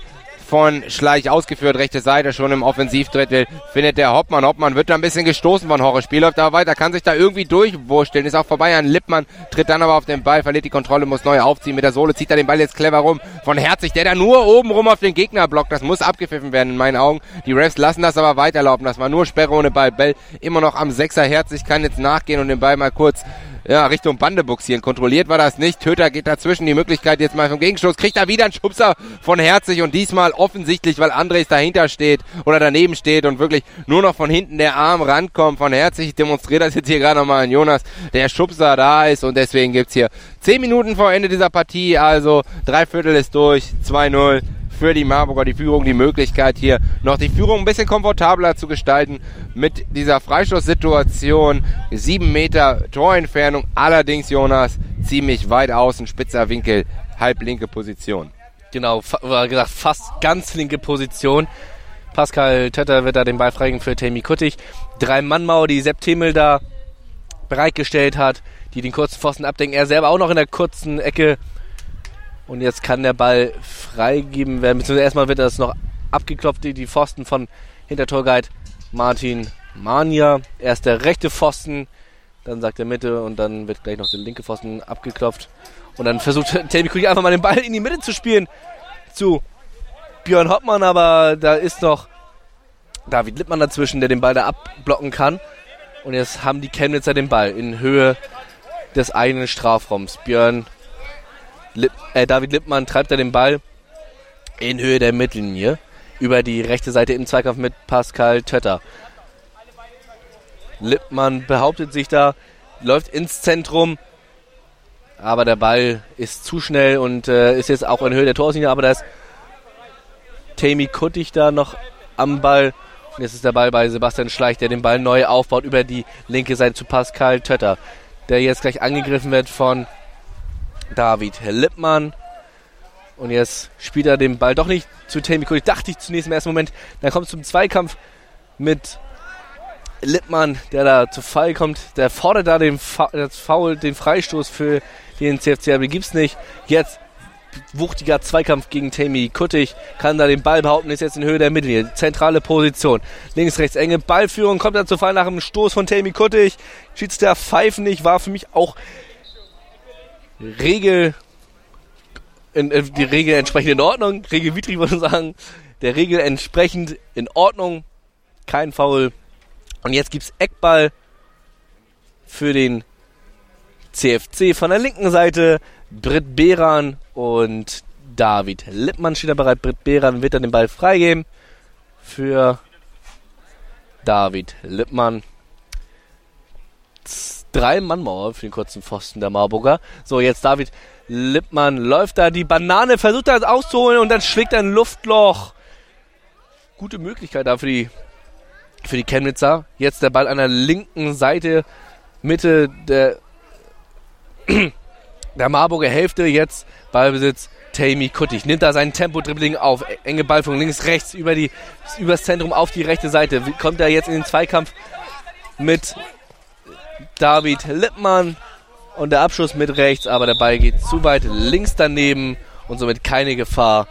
von Schleich ausgeführt, rechte Seite schon im Offensivdrittel, findet der Hoppmann. Hoppmann wird da ein bisschen gestoßen von Horre. Spiel läuft aber weiter, kann sich da irgendwie durchwursteln, ist auch vorbei an Lippmann, tritt dann aber auf den Ball, verliert die Kontrolle, muss neu aufziehen. Mit der Sohle zieht er den Ball jetzt clever rum von Herzig, der da nur oben rum auf den Gegner blockt. Das muss abgepfiffen werden in meinen Augen. Die Refs lassen das aber weiterlaufen. Das war nur Sperre ohne Ball. Bell immer noch am Sechser Herzig, kann jetzt nachgehen und den Ball mal kurz ja, Richtung Bande buxieren. Kontrolliert war das nicht. Töter geht dazwischen. Die Möglichkeit jetzt mal vom Gegenstoß. Kriegt er wieder einen Schubser von Herzig und diesmal offensichtlich, weil Andres dahinter steht oder daneben steht und wirklich nur noch von hinten der Arm rankommt von Herzig. Ich demonstriere das jetzt hier gerade nochmal an Jonas. Der Schubser da ist und deswegen gibt's hier 10 Minuten vor Ende dieser Partie. Also drei Viertel ist durch. 2-0 für die Marburger die Führung die Möglichkeit hier noch die Führung ein bisschen komfortabler zu gestalten mit dieser Freistoßsituation. Sieben Meter Torentfernung, allerdings Jonas ziemlich weit außen, spitzer Winkel, halblinke Position. Genau, war gesagt, fast ganz linke Position. Pascal Tötter wird da den Ball freigeben für Tammy Kuttig. Drei Mannmauer, die Sepp Themel da bereitgestellt hat, die den kurzen Pfosten abdenken. Er selber auch noch in der kurzen Ecke und jetzt kann der Ball freigeben werden. Beziehungsweise erstmal wird das noch abgeklopft, die, Pfosten von Hintertorguide Martin Mania. Erst der rechte Pfosten, dann sagt der Mitte und dann wird gleich noch der linke Pfosten abgeklopft. Und dann versucht Tammy Kulich einfach mal den Ball in die Mitte zu spielen zu Björn Hoppmann, aber da ist noch David Lippmann dazwischen, der den Ball da abblocken kann. Und jetzt haben die Chemnitzer den Ball in Höhe des eigenen Strafraums. Björn Lipp, äh, David Lippmann treibt er den Ball in Höhe der Mittellinie über die rechte Seite im Zweikampf mit Pascal Tötter. Lippmann behauptet sich da, läuft ins Zentrum, aber der Ball ist zu schnell und äh, ist jetzt auch in Höhe der Torlinie, aber da ist Tammy Kuttig da noch am Ball. Und jetzt ist der Ball bei Sebastian Schleich, der den Ball neu aufbaut über die linke Seite zu Pascal Tötter, der jetzt gleich angegriffen wird von David Lippmann. Und jetzt spielt er den Ball doch nicht zu Tammy Cody. Dachte ich zunächst im ersten Moment. Dann kommt es zum Zweikampf mit Lippmann, der da zu Fall kommt, der fordert da den, Fa Foul, den Freistoß für den CFC, aber gibt's nicht. Jetzt wuchtiger Zweikampf gegen Tammy Kuttig, kann da den Ball behaupten, ist jetzt in Höhe der Mittellinie. Zentrale Position. Links, rechts, enge Ballführung, kommt dann zu Fall nach dem Stoß von Tammy Kuttig. Schiedsrichter pfeifen nicht, war für mich auch Regel, in, äh, die Regel entsprechend in Ordnung, regelwidrig würde ich sagen, der Regel entsprechend in Ordnung, kein Foul. Und jetzt gibt's Eckball für den CFC von der linken Seite. Britt Behran und David Lippmann steht da bereit. Britt Behran wird dann den Ball freigeben für David Lippmann. Drei Mannmauer für den kurzen Pfosten der Marburger. So, jetzt David Lippmann läuft da die Banane, versucht das auszuholen und dann schlägt ein Luftloch. Gute Möglichkeit da für die, für die Chemnitzer. Jetzt der Ball an der linken Seite, Mitte der der Marburger Hälfte jetzt Ballbesitz Tammy Kuttig. Nimmt da sein Tempo-Dribbling auf. Enge Ballführung links, rechts über die, übers Zentrum auf die rechte Seite. Kommt er jetzt in den Zweikampf mit David Lippmann. Und der Abschluss mit rechts, aber der Ball geht zu weit links daneben und somit keine Gefahr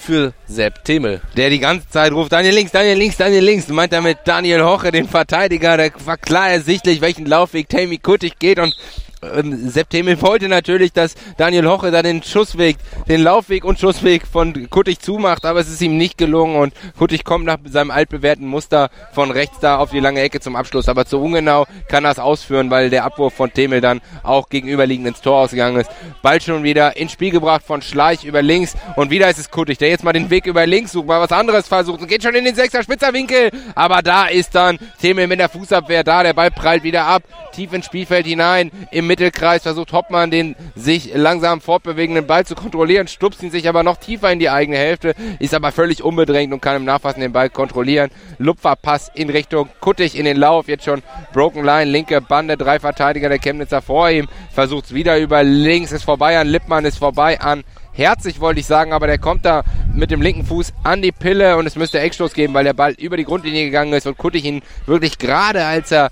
für Sepp Themel. Der die ganze Zeit ruft, Daniel links, Daniel links, Daniel links. Meint damit Daniel Hoche, den Verteidiger. Der war klar ersichtlich, welchen Laufweg Tammy Kuttig geht und ähm, September wollte natürlich, dass Daniel Hoche da den Schussweg, den Laufweg und Schussweg von Kuttig zumacht, aber es ist ihm nicht gelungen und Kuttig kommt nach seinem altbewährten Muster von rechts da auf die lange Ecke zum Abschluss, aber zu ungenau kann es ausführen, weil der Abwurf von Temel dann auch gegenüberliegend ins Tor ausgegangen ist. Ball schon wieder ins Spiel gebracht von Schleich über links und wieder ist es Kuttig, der jetzt mal den Weg über links sucht, mal was anderes versucht und geht schon in den Sechser Spitzerwinkel, aber da ist dann Temel mit der Fußabwehr da, der Ball prallt wieder ab, tief ins Spielfeld hinein, im Mittelkreis versucht Hoppmann den sich langsam fortbewegenden Ball zu kontrollieren, stupst ihn sich aber noch tiefer in die eigene Hälfte, ist aber völlig unbedrängt und kann im Nachfassen den Ball kontrollieren. Lupferpass in Richtung Kuttig in den Lauf, jetzt schon Broken Line, linke Bande, drei Verteidiger der Chemnitzer vor ihm, versucht es wieder über links, ist vorbei an Lippmann, ist vorbei an Herzig wollte ich sagen, aber der kommt da mit dem linken Fuß an die Pille und es müsste Eckstoß geben, weil der Ball über die Grundlinie gegangen ist und Kuttig ihn wirklich gerade als er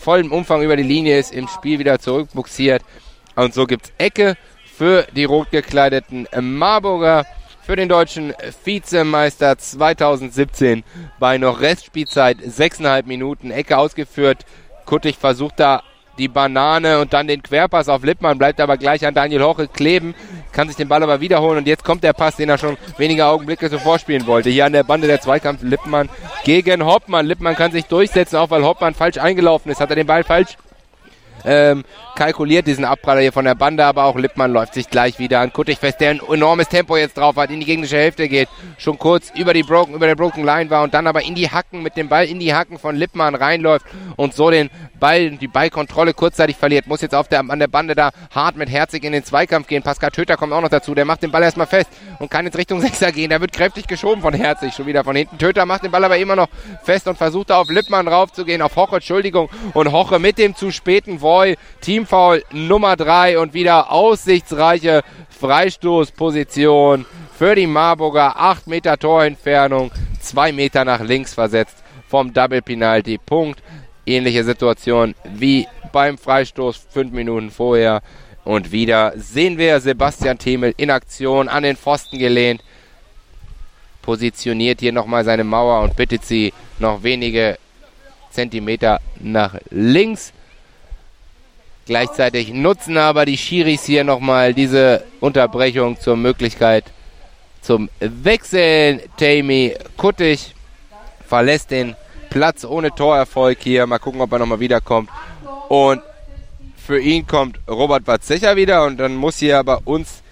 vollem Umfang über die Linie ist, im Spiel wieder zurückbuxiert. Und so gibt's Ecke für die rot gekleideten Marburger für den deutschen Vizemeister 2017 bei noch Restspielzeit 6,5 Minuten. Ecke ausgeführt. Kuttig versucht da die Banane und dann den Querpass auf Lippmann, bleibt aber gleich an Daniel Hoche kleben, kann sich den Ball aber wiederholen und jetzt kommt der Pass, den er schon wenige Augenblicke zuvor spielen wollte. Hier an der Bande der Zweikampf Lippmann gegen Hoppmann. Lippmann kann sich durchsetzen, auch weil Hoppmann falsch eingelaufen ist, hat er den Ball falsch ähm, kalkuliert diesen Abpraller hier von der Bande, aber auch Lippmann läuft sich gleich wieder an. Kuttig fest, der ein enormes Tempo jetzt drauf hat, in die gegnerische Hälfte geht, schon kurz über die Broken, über der Broken Line war und dann aber in die Hacken mit dem Ball in die Hacken von Lippmann reinläuft und so den Ball, die Ballkontrolle kurzzeitig verliert, muss jetzt auf der, an der Bande da hart mit Herzig in den Zweikampf gehen. Pascal Töter kommt auch noch dazu, der macht den Ball erstmal fest und kann jetzt Richtung Sechser gehen, der wird kräftig geschoben von Herzig, schon wieder von hinten. Töter macht den Ball aber immer noch fest und versucht da auf Lippmann raufzugehen, auf Hoche, Entschuldigung, und Hoche mit dem zu späten Voy, Teamfoul Nummer 3 und wieder aussichtsreiche Freistoßposition für die Marburger. 8 Meter Torentfernung, 2 Meter nach links versetzt vom Double Penalty. Punkt. Ähnliche Situation wie beim Freistoß 5 Minuten vorher. Und wieder sehen wir Sebastian Themel in Aktion an den Pfosten gelehnt. Positioniert hier nochmal seine Mauer und bittet sie noch wenige Zentimeter nach links. Gleichzeitig nutzen aber die Schiris hier nochmal diese Unterbrechung zur Möglichkeit zum Wechseln. Tammy Kuttig verlässt den Platz ohne Torerfolg hier. Mal gucken, ob er nochmal wiederkommt. Und für ihn kommt Robert Watzecher wieder und dann muss hier bei uns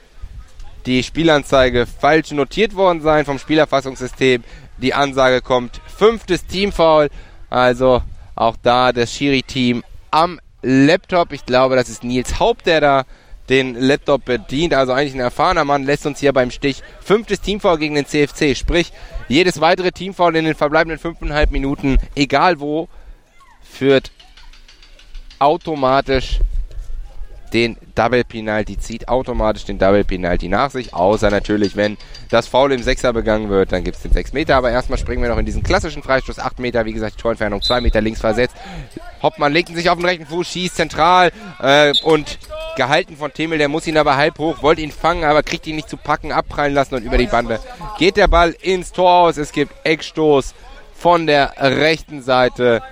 die Spielanzeige falsch notiert worden sein vom Spielerfassungssystem. Die Ansage kommt fünftes Teamfoul. Also auch da das Schiri-Team am Laptop. Ich glaube, das ist Nils Haupt, der da den Laptop bedient. Also eigentlich ein erfahrener Mann, lässt uns hier beim Stich fünftes Teamfoul gegen den CFC. Sprich, jedes weitere Teamfoul in den verbleibenden fünfeinhalb Minuten, egal wo, führt automatisch den Double Penalty, zieht automatisch den Double Penalty nach sich, außer natürlich, wenn das Foul im Sechser begangen wird, dann gibt es den 6 Meter, aber erstmal springen wir noch in diesen klassischen Freistoß, 8 Meter, wie gesagt, die Torentfernung 2 Meter links versetzt. Hoppmann legt ihn sich auf den rechten Fuß, schießt zentral äh, und gehalten von Themel, der muss ihn aber halb hoch, wollte ihn fangen, aber kriegt ihn nicht zu packen, abprallen lassen und über die Bande geht der Ball ins Tor aus. Es gibt Eckstoß von der rechten Seite.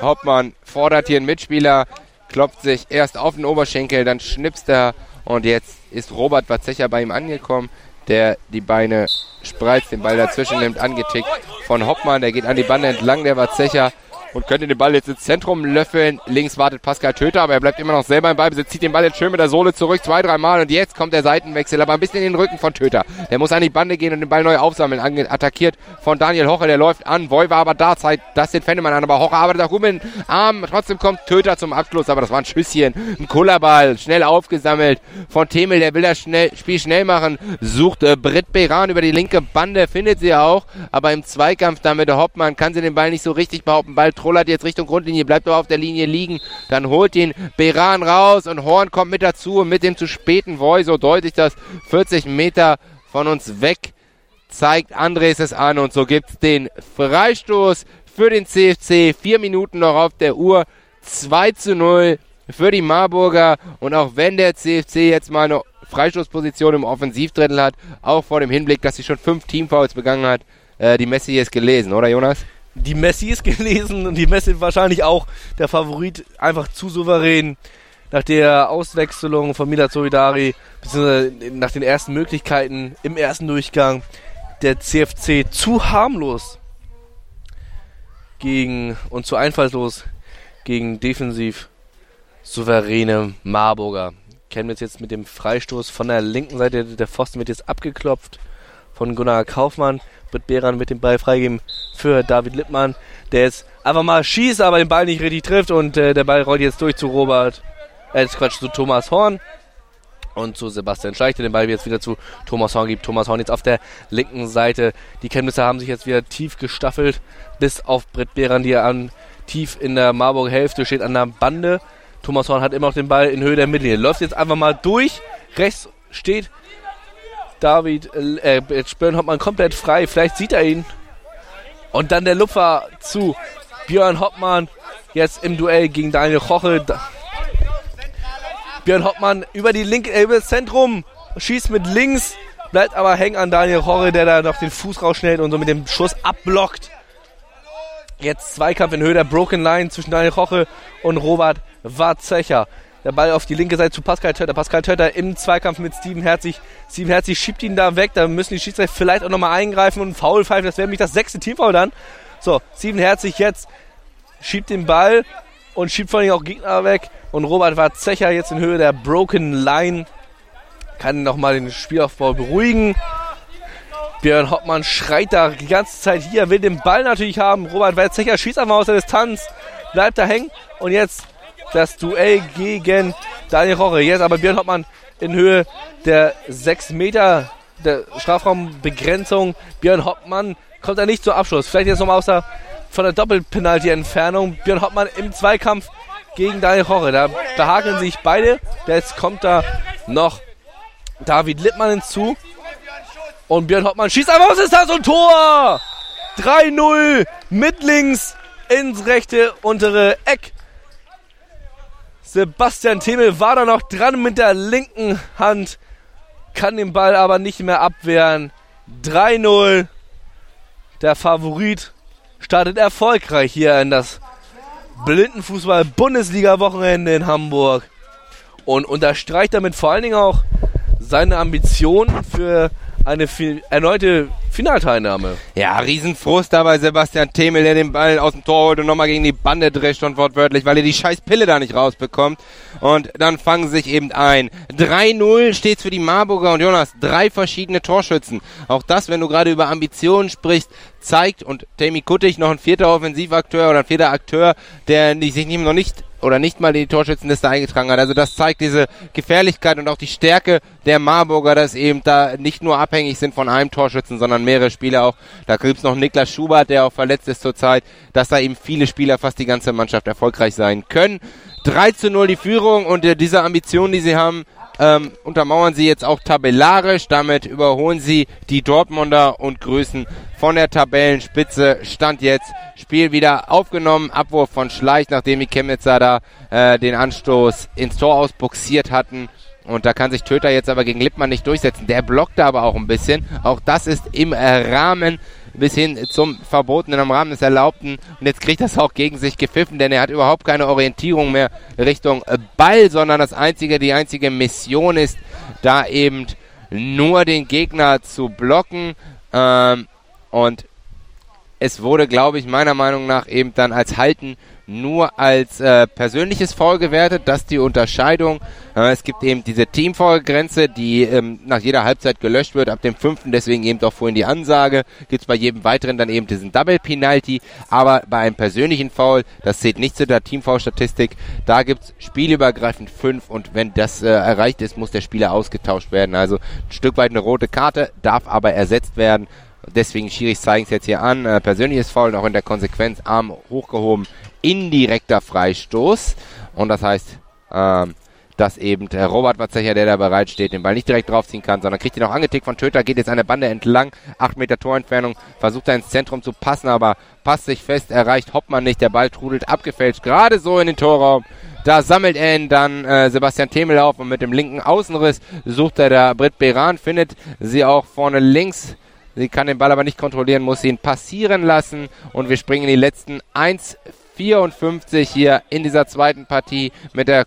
Hoppmann fordert hier einen Mitspieler, klopft sich erst auf den Oberschenkel, dann schnipst er. Und jetzt ist Robert Watzecher bei ihm angekommen, der die Beine spreizt, den Ball dazwischen nimmt, angetickt von Hoppmann, der geht an die Bande entlang, der Watzecher und könnte den Ball jetzt ins Zentrum löffeln. Links wartet Pascal Töter, aber er bleibt immer noch selber im Ballbesitz, zieht den Ball jetzt schön mit der Sohle zurück, zwei, dreimal und jetzt kommt der Seitenwechsel, aber ein bisschen in den Rücken von Töter. Der muss an die Bande gehen und den Ball neu aufsammeln. Attackiert von Daniel Hoche, der läuft an. Voy war aber da, zeigt das den Fennemann an, aber Hoche arbeitet auch rum in den Arm. Trotzdem kommt Töter zum Abschluss, aber das war ein Schüsschen, ein Kullerball, schnell aufgesammelt von Temel, der will das schnell, Spiel schnell machen, sucht äh, Britt Beran über die linke Bande, findet sie auch, aber im Zweikampf da mit der Hoppmann kann sie den Ball nicht so richtig behaupten. Ball trollert jetzt Richtung Grundlinie, bleibt aber auf der Linie liegen, dann holt ihn Beran raus und Horn kommt mit dazu und mit dem zu späten Voy, so deutlich das 40 Meter von uns weg zeigt Andres es an und so gibt es den Freistoß für den CFC. Vier Minuten noch auf der Uhr. 2 zu 0 für die Marburger. Und auch wenn der CFC jetzt mal eine Freistoßposition im Offensivdrittel hat, auch vor dem Hinblick, dass sie schon fünf Teamfouls begangen hat, äh, die Messi ist gelesen, oder Jonas? Die Messi ist gelesen und die Messi wahrscheinlich auch der Favorit einfach zu souverän nach der Auswechslung von Mila Solidari, beziehungsweise nach den ersten Möglichkeiten im ersten Durchgang, der CFC zu harmlos gegen und zu einfallslos gegen defensiv souveräne Marburger. Chemnitz jetzt mit dem Freistoß von der linken Seite. Der Pfosten wird jetzt abgeklopft von Gunnar Kaufmann. Wird Beran mit dem Ball freigeben für David Lippmann, der jetzt einfach mal schießt, aber den Ball nicht richtig trifft und äh, der Ball rollt jetzt durch zu Robert, äh, Quatsch, zu Thomas Horn und zu Sebastian Scheich, der den Ball jetzt wieder zu Thomas Horn gibt. Thomas Horn jetzt auf der linken Seite. Die Kenntnisse haben sich jetzt wieder tief gestaffelt, bis auf Britt Behran, die an tief in der Marburger Hälfte steht, an der Bande. Thomas Horn hat immer noch den Ball in Höhe der Mittellinie. Läuft jetzt einfach mal durch. Rechts steht David, äh, jetzt hat man komplett frei. Vielleicht sieht er ihn. Und dann der Lupfer zu Björn Hoppmann. Jetzt im Duell gegen Daniel Roche. Björn Hoppmann über die linke, äh, über das Zentrum, schießt mit links, bleibt aber hängen an Daniel Horre, der da noch den Fuß rausschnellt und so mit dem Schuss abblockt. Jetzt Zweikampf in Höhe der Broken Line zwischen Daniel Roche und Robert Warzecher. Der Ball auf die linke Seite zu Pascal Tötter. Pascal Tötter im Zweikampf mit Steven Herzig. Steven Herzig schiebt ihn da weg. Da müssen die Schiedsrichter vielleicht auch nochmal eingreifen und einen Foul pfeifen. Das wäre nämlich das sechste Teamfoul dann. So, Steven Herzig jetzt schiebt den Ball und schiebt vor allem auch Gegner weg. Und Robert Warzecher jetzt in Höhe der Broken Line kann nochmal den Spielaufbau beruhigen. Björn Hoppmann schreit da die ganze Zeit hier, will den Ball natürlich haben. Robert Warzecher schießt einfach aus der Distanz, bleibt da hängen. Und jetzt das Duell gegen Daniel Roche. Jetzt aber Björn Hoppmann in Höhe der 6 Meter der Strafraumbegrenzung. Björn Hoppmann kommt da nicht zum Abschluss. Vielleicht jetzt nochmal aus der von der Doppelpenalty-Entfernung. Björn Hoppmann im Zweikampf gegen Daniel Horre. Da behakeln sich beide. Jetzt kommt da noch David Lippmann hinzu. Und Björn Hoppmann schießt einfach, was ist das? Und Tor! 3-0 mit links ins rechte untere Eck. Sebastian Themel war da noch dran mit der linken Hand, kann den Ball aber nicht mehr abwehren. 3-0. Der Favorit startet erfolgreich hier in das Blindenfußball-Bundesliga-Wochenende in Hamburg und unterstreicht damit vor allen Dingen auch seine Ambition für eine fi erneute Finalteilnahme. Ja, Riesenfrust dabei Sebastian Themel, der den Ball aus dem Tor holt und nochmal gegen die Bande drescht und wortwörtlich, weil er die scheiß Pille da nicht rausbekommt. Und dann fangen sie sich eben ein. 3-0 steht's für die Marburger und Jonas, drei verschiedene Torschützen. Auch das, wenn du gerade über Ambitionen sprichst, zeigt und Tammy Kuttig noch ein vierter Offensivakteur oder ein vierter Akteur, der sich noch nicht oder nicht mal in die Torschützenliste eingetragen hat. Also das zeigt diese Gefährlichkeit und auch die Stärke der Marburger, dass eben da nicht nur abhängig sind von einem Torschützen, sondern mehrere Spieler auch. Da gibt's noch Niklas Schubert, der auch verletzt ist zurzeit, dass da eben viele Spieler, fast die ganze Mannschaft erfolgreich sein können. 3 zu 0 die Führung und äh, diese Ambition, die sie haben, ähm, untermauern sie jetzt auch tabellarisch. Damit überholen sie die Dortmunder und grüßen von der Tabellenspitze. Stand jetzt Spiel wieder aufgenommen. Abwurf von Schleich, nachdem die Chemnitzer da äh, den Anstoß ins Tor ausbuxiert hatten. Und da kann sich Töter jetzt aber gegen Lippmann nicht durchsetzen. Der blockt aber auch ein bisschen. Auch das ist im Rahmen bis hin zum Verbotenen im Rahmen des Erlaubten. Und jetzt kriegt das auch gegen sich gepfiffen, denn er hat überhaupt keine Orientierung mehr Richtung Ball, sondern das einzige, die einzige Mission ist, da eben nur den Gegner zu blocken. Ähm, und es wurde, glaube ich, meiner Meinung nach eben dann als Halten nur als äh, persönliches Foul gewertet. Das ist die Unterscheidung. Äh, es gibt eben diese Teamfoul-Grenze, die ähm, nach jeder Halbzeit gelöscht wird. Ab dem fünften, deswegen eben doch vorhin die Ansage, gibt es bei jedem weiteren dann eben diesen Double-Penalty. Aber bei einem persönlichen Foul, das zählt nicht zu der Teamfoul-Statistik, da gibt es spielübergreifend fünf und wenn das äh, erreicht ist, muss der Spieler ausgetauscht werden. Also ein Stück weit eine rote Karte, darf aber ersetzt werden. Deswegen Schiris zeigen es jetzt hier an. Äh, persönliches Foul auch in der Konsequenz Arm hochgehoben indirekter Freistoß. Und das heißt, ähm, dass eben der Robert Watzecher, der da bereit steht, den Ball nicht direkt draufziehen kann, sondern kriegt ihn auch angetickt von Töter, geht jetzt eine Bande entlang, 8 Meter Torentfernung, versucht er ins Zentrum zu passen, aber passt sich fest, erreicht Hoppmann nicht, der Ball trudelt abgefälscht, gerade so in den Torraum. Da sammelt er ihn dann äh, Sebastian Themel auf und mit dem linken Außenriss sucht er da Britt Beran, findet sie auch vorne links. Sie kann den Ball aber nicht kontrollieren, muss ihn passieren lassen und wir springen in die letzten 1, 54 hier in dieser zweiten Partie mit der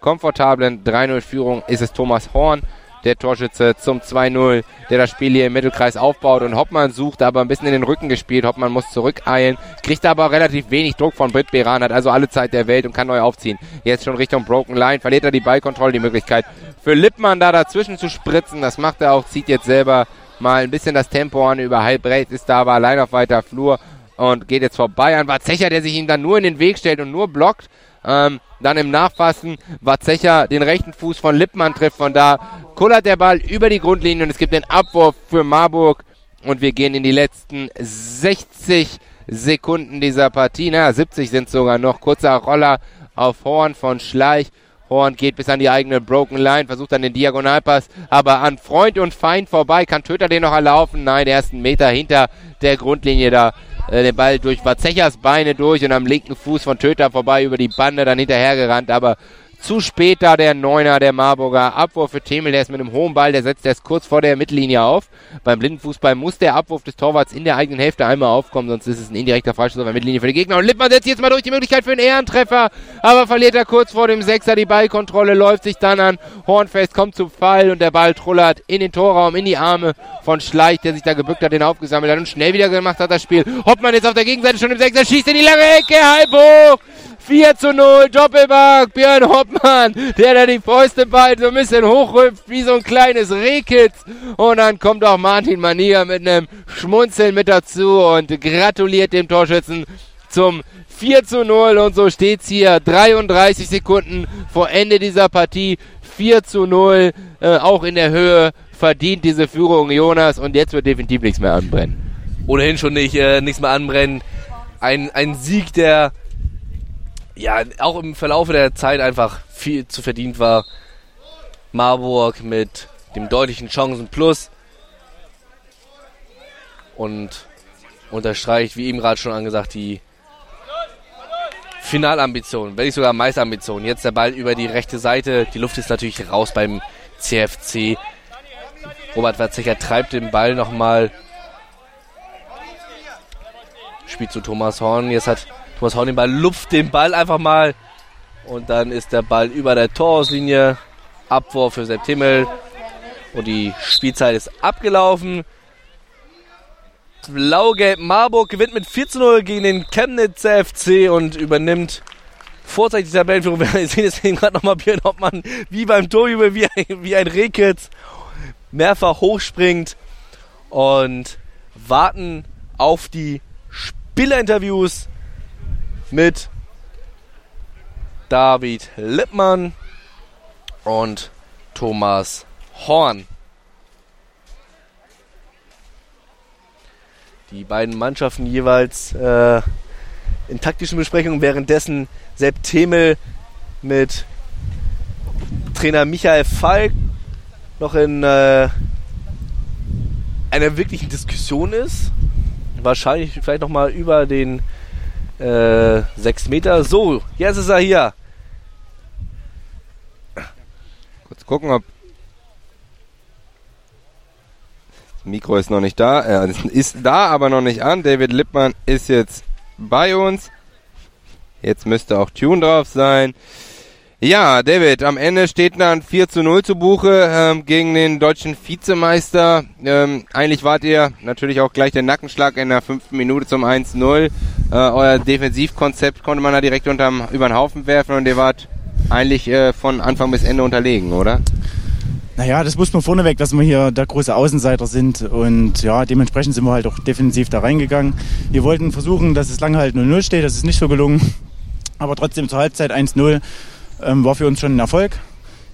komfortablen 3-0-Führung ist es Thomas Horn, der Torschütze zum 2-0, der das Spiel hier im Mittelkreis aufbaut und Hoppmann sucht, aber ein bisschen in den Rücken gespielt. Hoppmann muss zurückeilen, kriegt aber relativ wenig Druck von Britt Beran, hat also alle Zeit der Welt und kann neu aufziehen. Jetzt schon Richtung Broken Line, verliert er die Ballkontrolle, die Möglichkeit für Lippmann da dazwischen zu spritzen. Das macht er auch, zieht jetzt selber mal ein bisschen das Tempo an, über halb ist da aber allein auf weiter Flur und geht jetzt vorbei an Watzecher, der sich ihm dann nur in den Weg stellt und nur blockt. Ähm, dann im Nachfassen Watzecher den rechten Fuß von Lippmann trifft. Von da kullert der Ball über die Grundlinie und es gibt den Abwurf für Marburg. Und wir gehen in die letzten 60 Sekunden dieser Partie. Na, 70 sind sogar noch. Kurzer Roller auf Horn von Schleich. Horn geht bis an die eigene Broken Line, versucht dann den Diagonalpass, aber an Freund und Feind vorbei. Kann Töter den noch erlaufen? Nein, der ersten Meter hinter der Grundlinie da äh, den Ball durch Vazechas Beine durch und am linken Fuß von Töter vorbei über die Bande dann hinterhergerannt, aber zu spät da der Neuner, der Marburger. Abwurf für Themel, der ist mit einem hohen Ball, der setzt erst kurz vor der Mittellinie auf. Beim Blindenfußball muss der Abwurf des Torwarts in der eigenen Hälfte einmal aufkommen, sonst ist es ein indirekter Freistoß auf der Mittellinie für die Gegner. Und Lippmann setzt jetzt mal durch die Möglichkeit für einen Ehrentreffer, aber verliert er kurz vor dem Sechser die Ballkontrolle, läuft sich dann an. Hornfest kommt zum Fall und der Ball trullert in den Torraum, in die Arme von Schleich, der sich da gebückt hat, den aufgesammelt hat und schnell wieder gemacht hat das Spiel. Hoppmann jetzt auf der Gegenseite schon im Sechser, schießt in die lange Ecke, halb hoch. 4 zu 0, Doppelmark, Björn Hoppmann, der da die Fäuste bald so ein bisschen hochrüpft, wie so ein kleines Rehkitz. Und dann kommt auch Martin Manier mit einem Schmunzeln mit dazu und gratuliert dem Torschützen zum 4 zu 0 und so steht's hier 33 Sekunden vor Ende dieser Partie 4 zu 0 äh, auch in der Höhe verdient diese Führung Jonas und jetzt wird definitiv nichts mehr anbrennen. Ohnehin schon nicht, äh, nichts mehr anbrennen. Ein, ein Sieg, der ja, auch im Verlauf der Zeit einfach viel zu verdient war. Marburg mit dem deutlichen Chancen plus und unterstreicht, wie eben gerade schon angesagt, die Finalambition, wenn nicht sogar Meisterambition. Jetzt der Ball über die rechte Seite. Die Luft ist natürlich raus beim CFC. Robert Werzecher treibt den Ball nochmal. Spielt zu Thomas Horn. Jetzt hat Thomas Horn den Ball, lupft den Ball einfach mal. Und dann ist der Ball über der Torauslinie. Abwurf für Sepp Timmel. Und die Spielzeit ist abgelaufen. Blau-Gelb Marburg gewinnt mit 4 zu 0 gegen den Chemnitzer FC und übernimmt vorzeitig die Tabellenführung. Wir sehen jetzt gerade nochmal Björn Hoppmann wie beim Torjubel, wie ein, wie ein Rehkitz mehrfach hochspringt und warten auf die Spielerinterviews mit David Lippmann und Thomas Horn. Die beiden Mannschaften jeweils äh, in taktischen Besprechungen, währenddessen Sepp Themel mit Trainer Michael Falk noch in äh, einer wirklichen Diskussion ist. Wahrscheinlich vielleicht noch mal über den äh, 6 Meter. So, jetzt ist er hier. Kurz gucken, ob das Mikro ist noch nicht da. Er ist da, aber noch nicht an. David Lippmann ist jetzt bei uns. Jetzt müsste auch Tune drauf sein. Ja, David, am Ende steht dann 4 zu 0 zu Buche ähm, gegen den deutschen Vizemeister. Ähm, eigentlich wart ihr natürlich auch gleich der Nackenschlag in der fünften Minute zum 1-0. Äh, euer Defensivkonzept konnte man da direkt unterm, über den Haufen werfen und ihr wart eigentlich äh, von Anfang bis Ende unterlegen, oder? Naja, das muss man vorneweg, dass wir hier der große Außenseiter sind und ja, dementsprechend sind wir halt auch defensiv da reingegangen. Wir wollten versuchen, dass es lange halt 0-0 steht, das ist nicht so gelungen, aber trotzdem zur Halbzeit 1-0 ähm, war für uns schon ein Erfolg.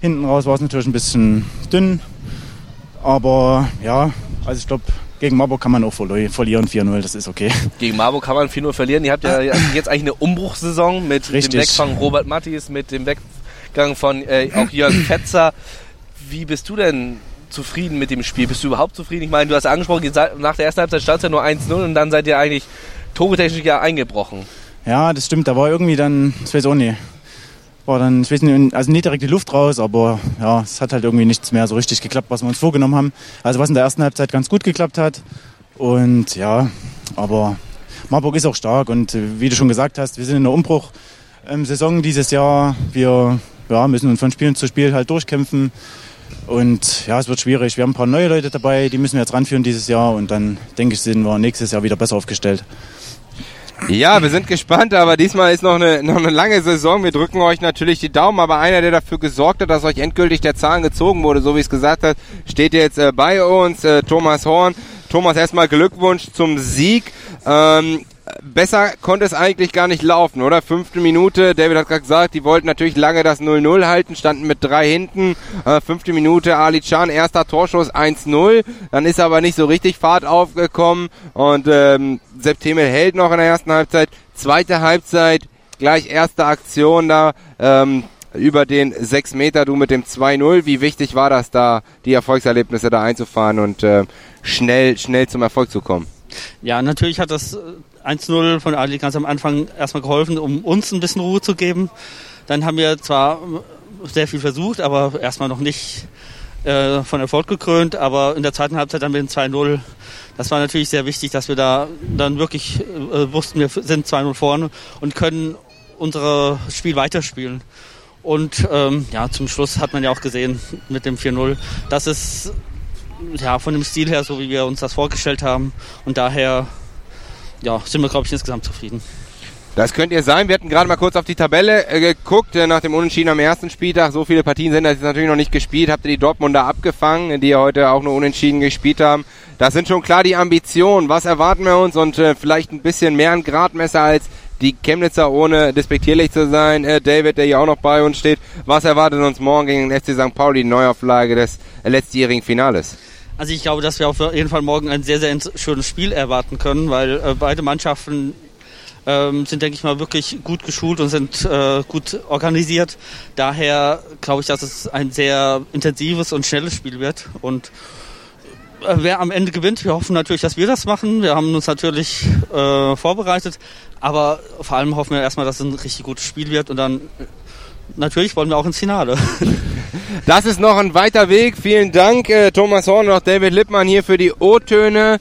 Hinten raus war es natürlich ein bisschen dünn. Aber ja, also ich glaube, gegen Marburg kann man auch verlieren 4-0, das ist okay. Gegen Marburg kann man 4-0 verlieren. Ihr habt ja jetzt eigentlich eine Umbruchssaison mit Richtig. dem Weg von Robert Mattis, mit dem Weggang von äh, auch Jörg Fetzer. Wie bist du denn zufrieden mit dem Spiel? Bist du überhaupt zufrieden? Ich meine, du hast angesprochen, nach der ersten Halbzeit stand es ja nur 1-0 und dann seid ihr eigentlich toretechnisch ja eingebrochen. Ja, das stimmt. Da war irgendwie dann, ich weiß auch nicht, war dann, ich weiß nicht, also nicht direkt die Luft raus, aber ja, es hat halt irgendwie nichts mehr so richtig geklappt, was wir uns vorgenommen haben. Also was in der ersten Halbzeit ganz gut geklappt hat. Und ja, aber Marburg ist auch stark und äh, wie du schon gesagt hast, wir sind in der Umbruch-Saison dieses Jahr. Wir ja, müssen uns von Spiel zu Spiel halt durchkämpfen. Und ja, es wird schwierig. Wir haben ein paar neue Leute dabei, die müssen wir jetzt ranführen dieses Jahr und dann denke ich, sind wir nächstes Jahr wieder besser aufgestellt. Ja, wir sind gespannt, aber diesmal ist noch eine, noch eine lange Saison. Wir drücken euch natürlich die Daumen, aber einer, der dafür gesorgt hat, dass euch endgültig der Zahn gezogen wurde, so wie es gesagt hat, steht jetzt äh, bei uns, äh, Thomas Horn. Thomas, erstmal Glückwunsch zum Sieg. Ähm, besser konnte es eigentlich gar nicht laufen, oder? Fünfte Minute, David hat gerade gesagt, die wollten natürlich lange das 0-0 halten, standen mit drei hinten. Äh, fünfte Minute, Ali Chan, erster Torschuss 1-0. Dann ist aber nicht so richtig Fahrt aufgekommen und ähm, Sepp Themel hält noch in der ersten Halbzeit. Zweite Halbzeit, gleich erste Aktion da. Ähm, über den 6 Meter, du mit dem 2-0. Wie wichtig war das da, die Erfolgserlebnisse da einzufahren und äh, schnell, schnell zum Erfolg zu kommen? Ja, natürlich hat das 1-0 von Adli ganz am Anfang erstmal geholfen, um uns ein bisschen Ruhe zu geben. Dann haben wir zwar sehr viel versucht, aber erstmal noch nicht äh, von Erfolg gekrönt. Aber in der zweiten Halbzeit dann mit dem 2-0, das war natürlich sehr wichtig, dass wir da dann wirklich äh, wussten, wir sind 2-0 vorne und können unser Spiel weiterspielen. Und ähm, ja, zum Schluss hat man ja auch gesehen mit dem 4-0, dass es ja von dem Stil her so, wie wir uns das vorgestellt haben. Und daher ja, sind wir, glaube ich, insgesamt zufrieden. Das könnt ihr sein. Wir hatten gerade mal kurz auf die Tabelle äh, geguckt, äh, nach dem Unentschieden am ersten Spieltag. So viele Partien sind das jetzt natürlich noch nicht gespielt. Habt ihr die Dortmunder abgefangen, die heute auch nur Unentschieden gespielt haben. Das sind schon klar die Ambitionen. Was erwarten wir uns? Und äh, vielleicht ein bisschen mehr ein Gradmesser als die Chemnitzer, ohne despektierlich zu sein. Äh, David, der hier auch noch bei uns steht. Was erwartet uns morgen gegen den FC St. Pauli, die Neuauflage des äh, letztjährigen Finales? Also ich glaube, dass wir auf jeden Fall morgen ein sehr, sehr schönes Spiel erwarten können, weil äh, beide Mannschaften ähm, sind, denke ich mal, wirklich gut geschult und sind äh, gut organisiert. Daher glaube ich, dass es ein sehr intensives und schnelles Spiel wird. Und äh, wer am Ende gewinnt, wir hoffen natürlich, dass wir das machen. Wir haben uns natürlich äh, vorbereitet, aber vor allem hoffen wir erstmal, dass es ein richtig gutes Spiel wird und dann natürlich wollen wir auch ins Finale. Das ist noch ein weiter Weg. Vielen Dank, äh, Thomas Horn und auch David Lippmann hier für die O-Töne.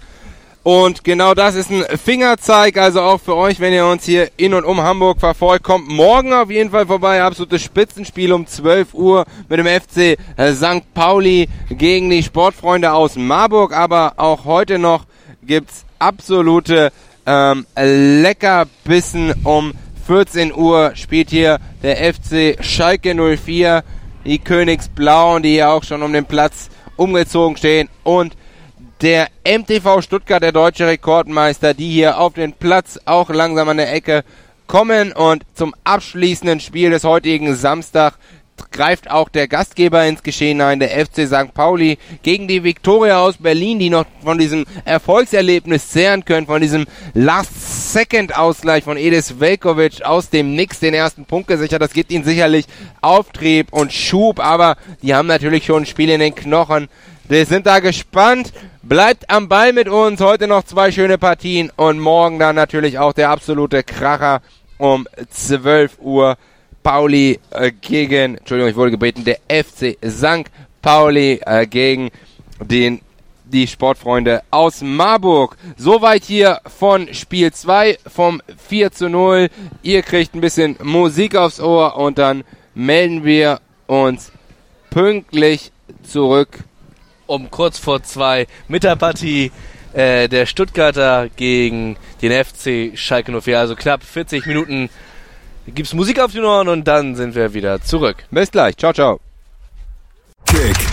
Und genau das ist ein Fingerzeig, also auch für euch, wenn ihr uns hier in und um Hamburg verfolgt, kommt morgen auf jeden Fall vorbei. Absolutes Spitzenspiel um 12 Uhr mit dem FC äh, St. Pauli gegen die Sportfreunde aus Marburg. Aber auch heute noch gibt's absolute ähm, Leckerbissen um 14 Uhr spielt hier der FC Schalke 04, die Königsblauen, die hier auch schon um den Platz umgezogen stehen. Und der MTV Stuttgart, der deutsche Rekordmeister, die hier auf den Platz auch langsam an der Ecke kommen. Und zum abschließenden Spiel des heutigen Samstag greift auch der Gastgeber ins Geschehen ein, der FC St. Pauli gegen die Viktoria aus Berlin, die noch von diesem Erfolgserlebnis zehren können, von diesem Last-Second-Ausgleich von Edis Velkovic aus dem Nix den ersten Punkt gesichert. Das gibt ihnen sicherlich Auftrieb und Schub, aber die haben natürlich schon ein Spiel in den Knochen. Wir sind da gespannt. Bleibt am Ball mit uns. Heute noch zwei schöne Partien und morgen dann natürlich auch der absolute Kracher um 12 Uhr. Pauli äh, gegen, Entschuldigung, ich wurde gebeten, der FC St. Pauli äh, gegen den die Sportfreunde aus Marburg. Soweit hier von Spiel 2 vom 4 zu 0. Ihr kriegt ein bisschen Musik aufs Ohr und dann melden wir uns pünktlich zurück. Um kurz vor zwei mit der Partie äh, der Stuttgarter gegen den FC Schalke 04. Also knapp 40 Minuten gibt's Musik auf die Ohren und dann sind wir wieder zurück. Bis gleich. Ciao, ciao. Kick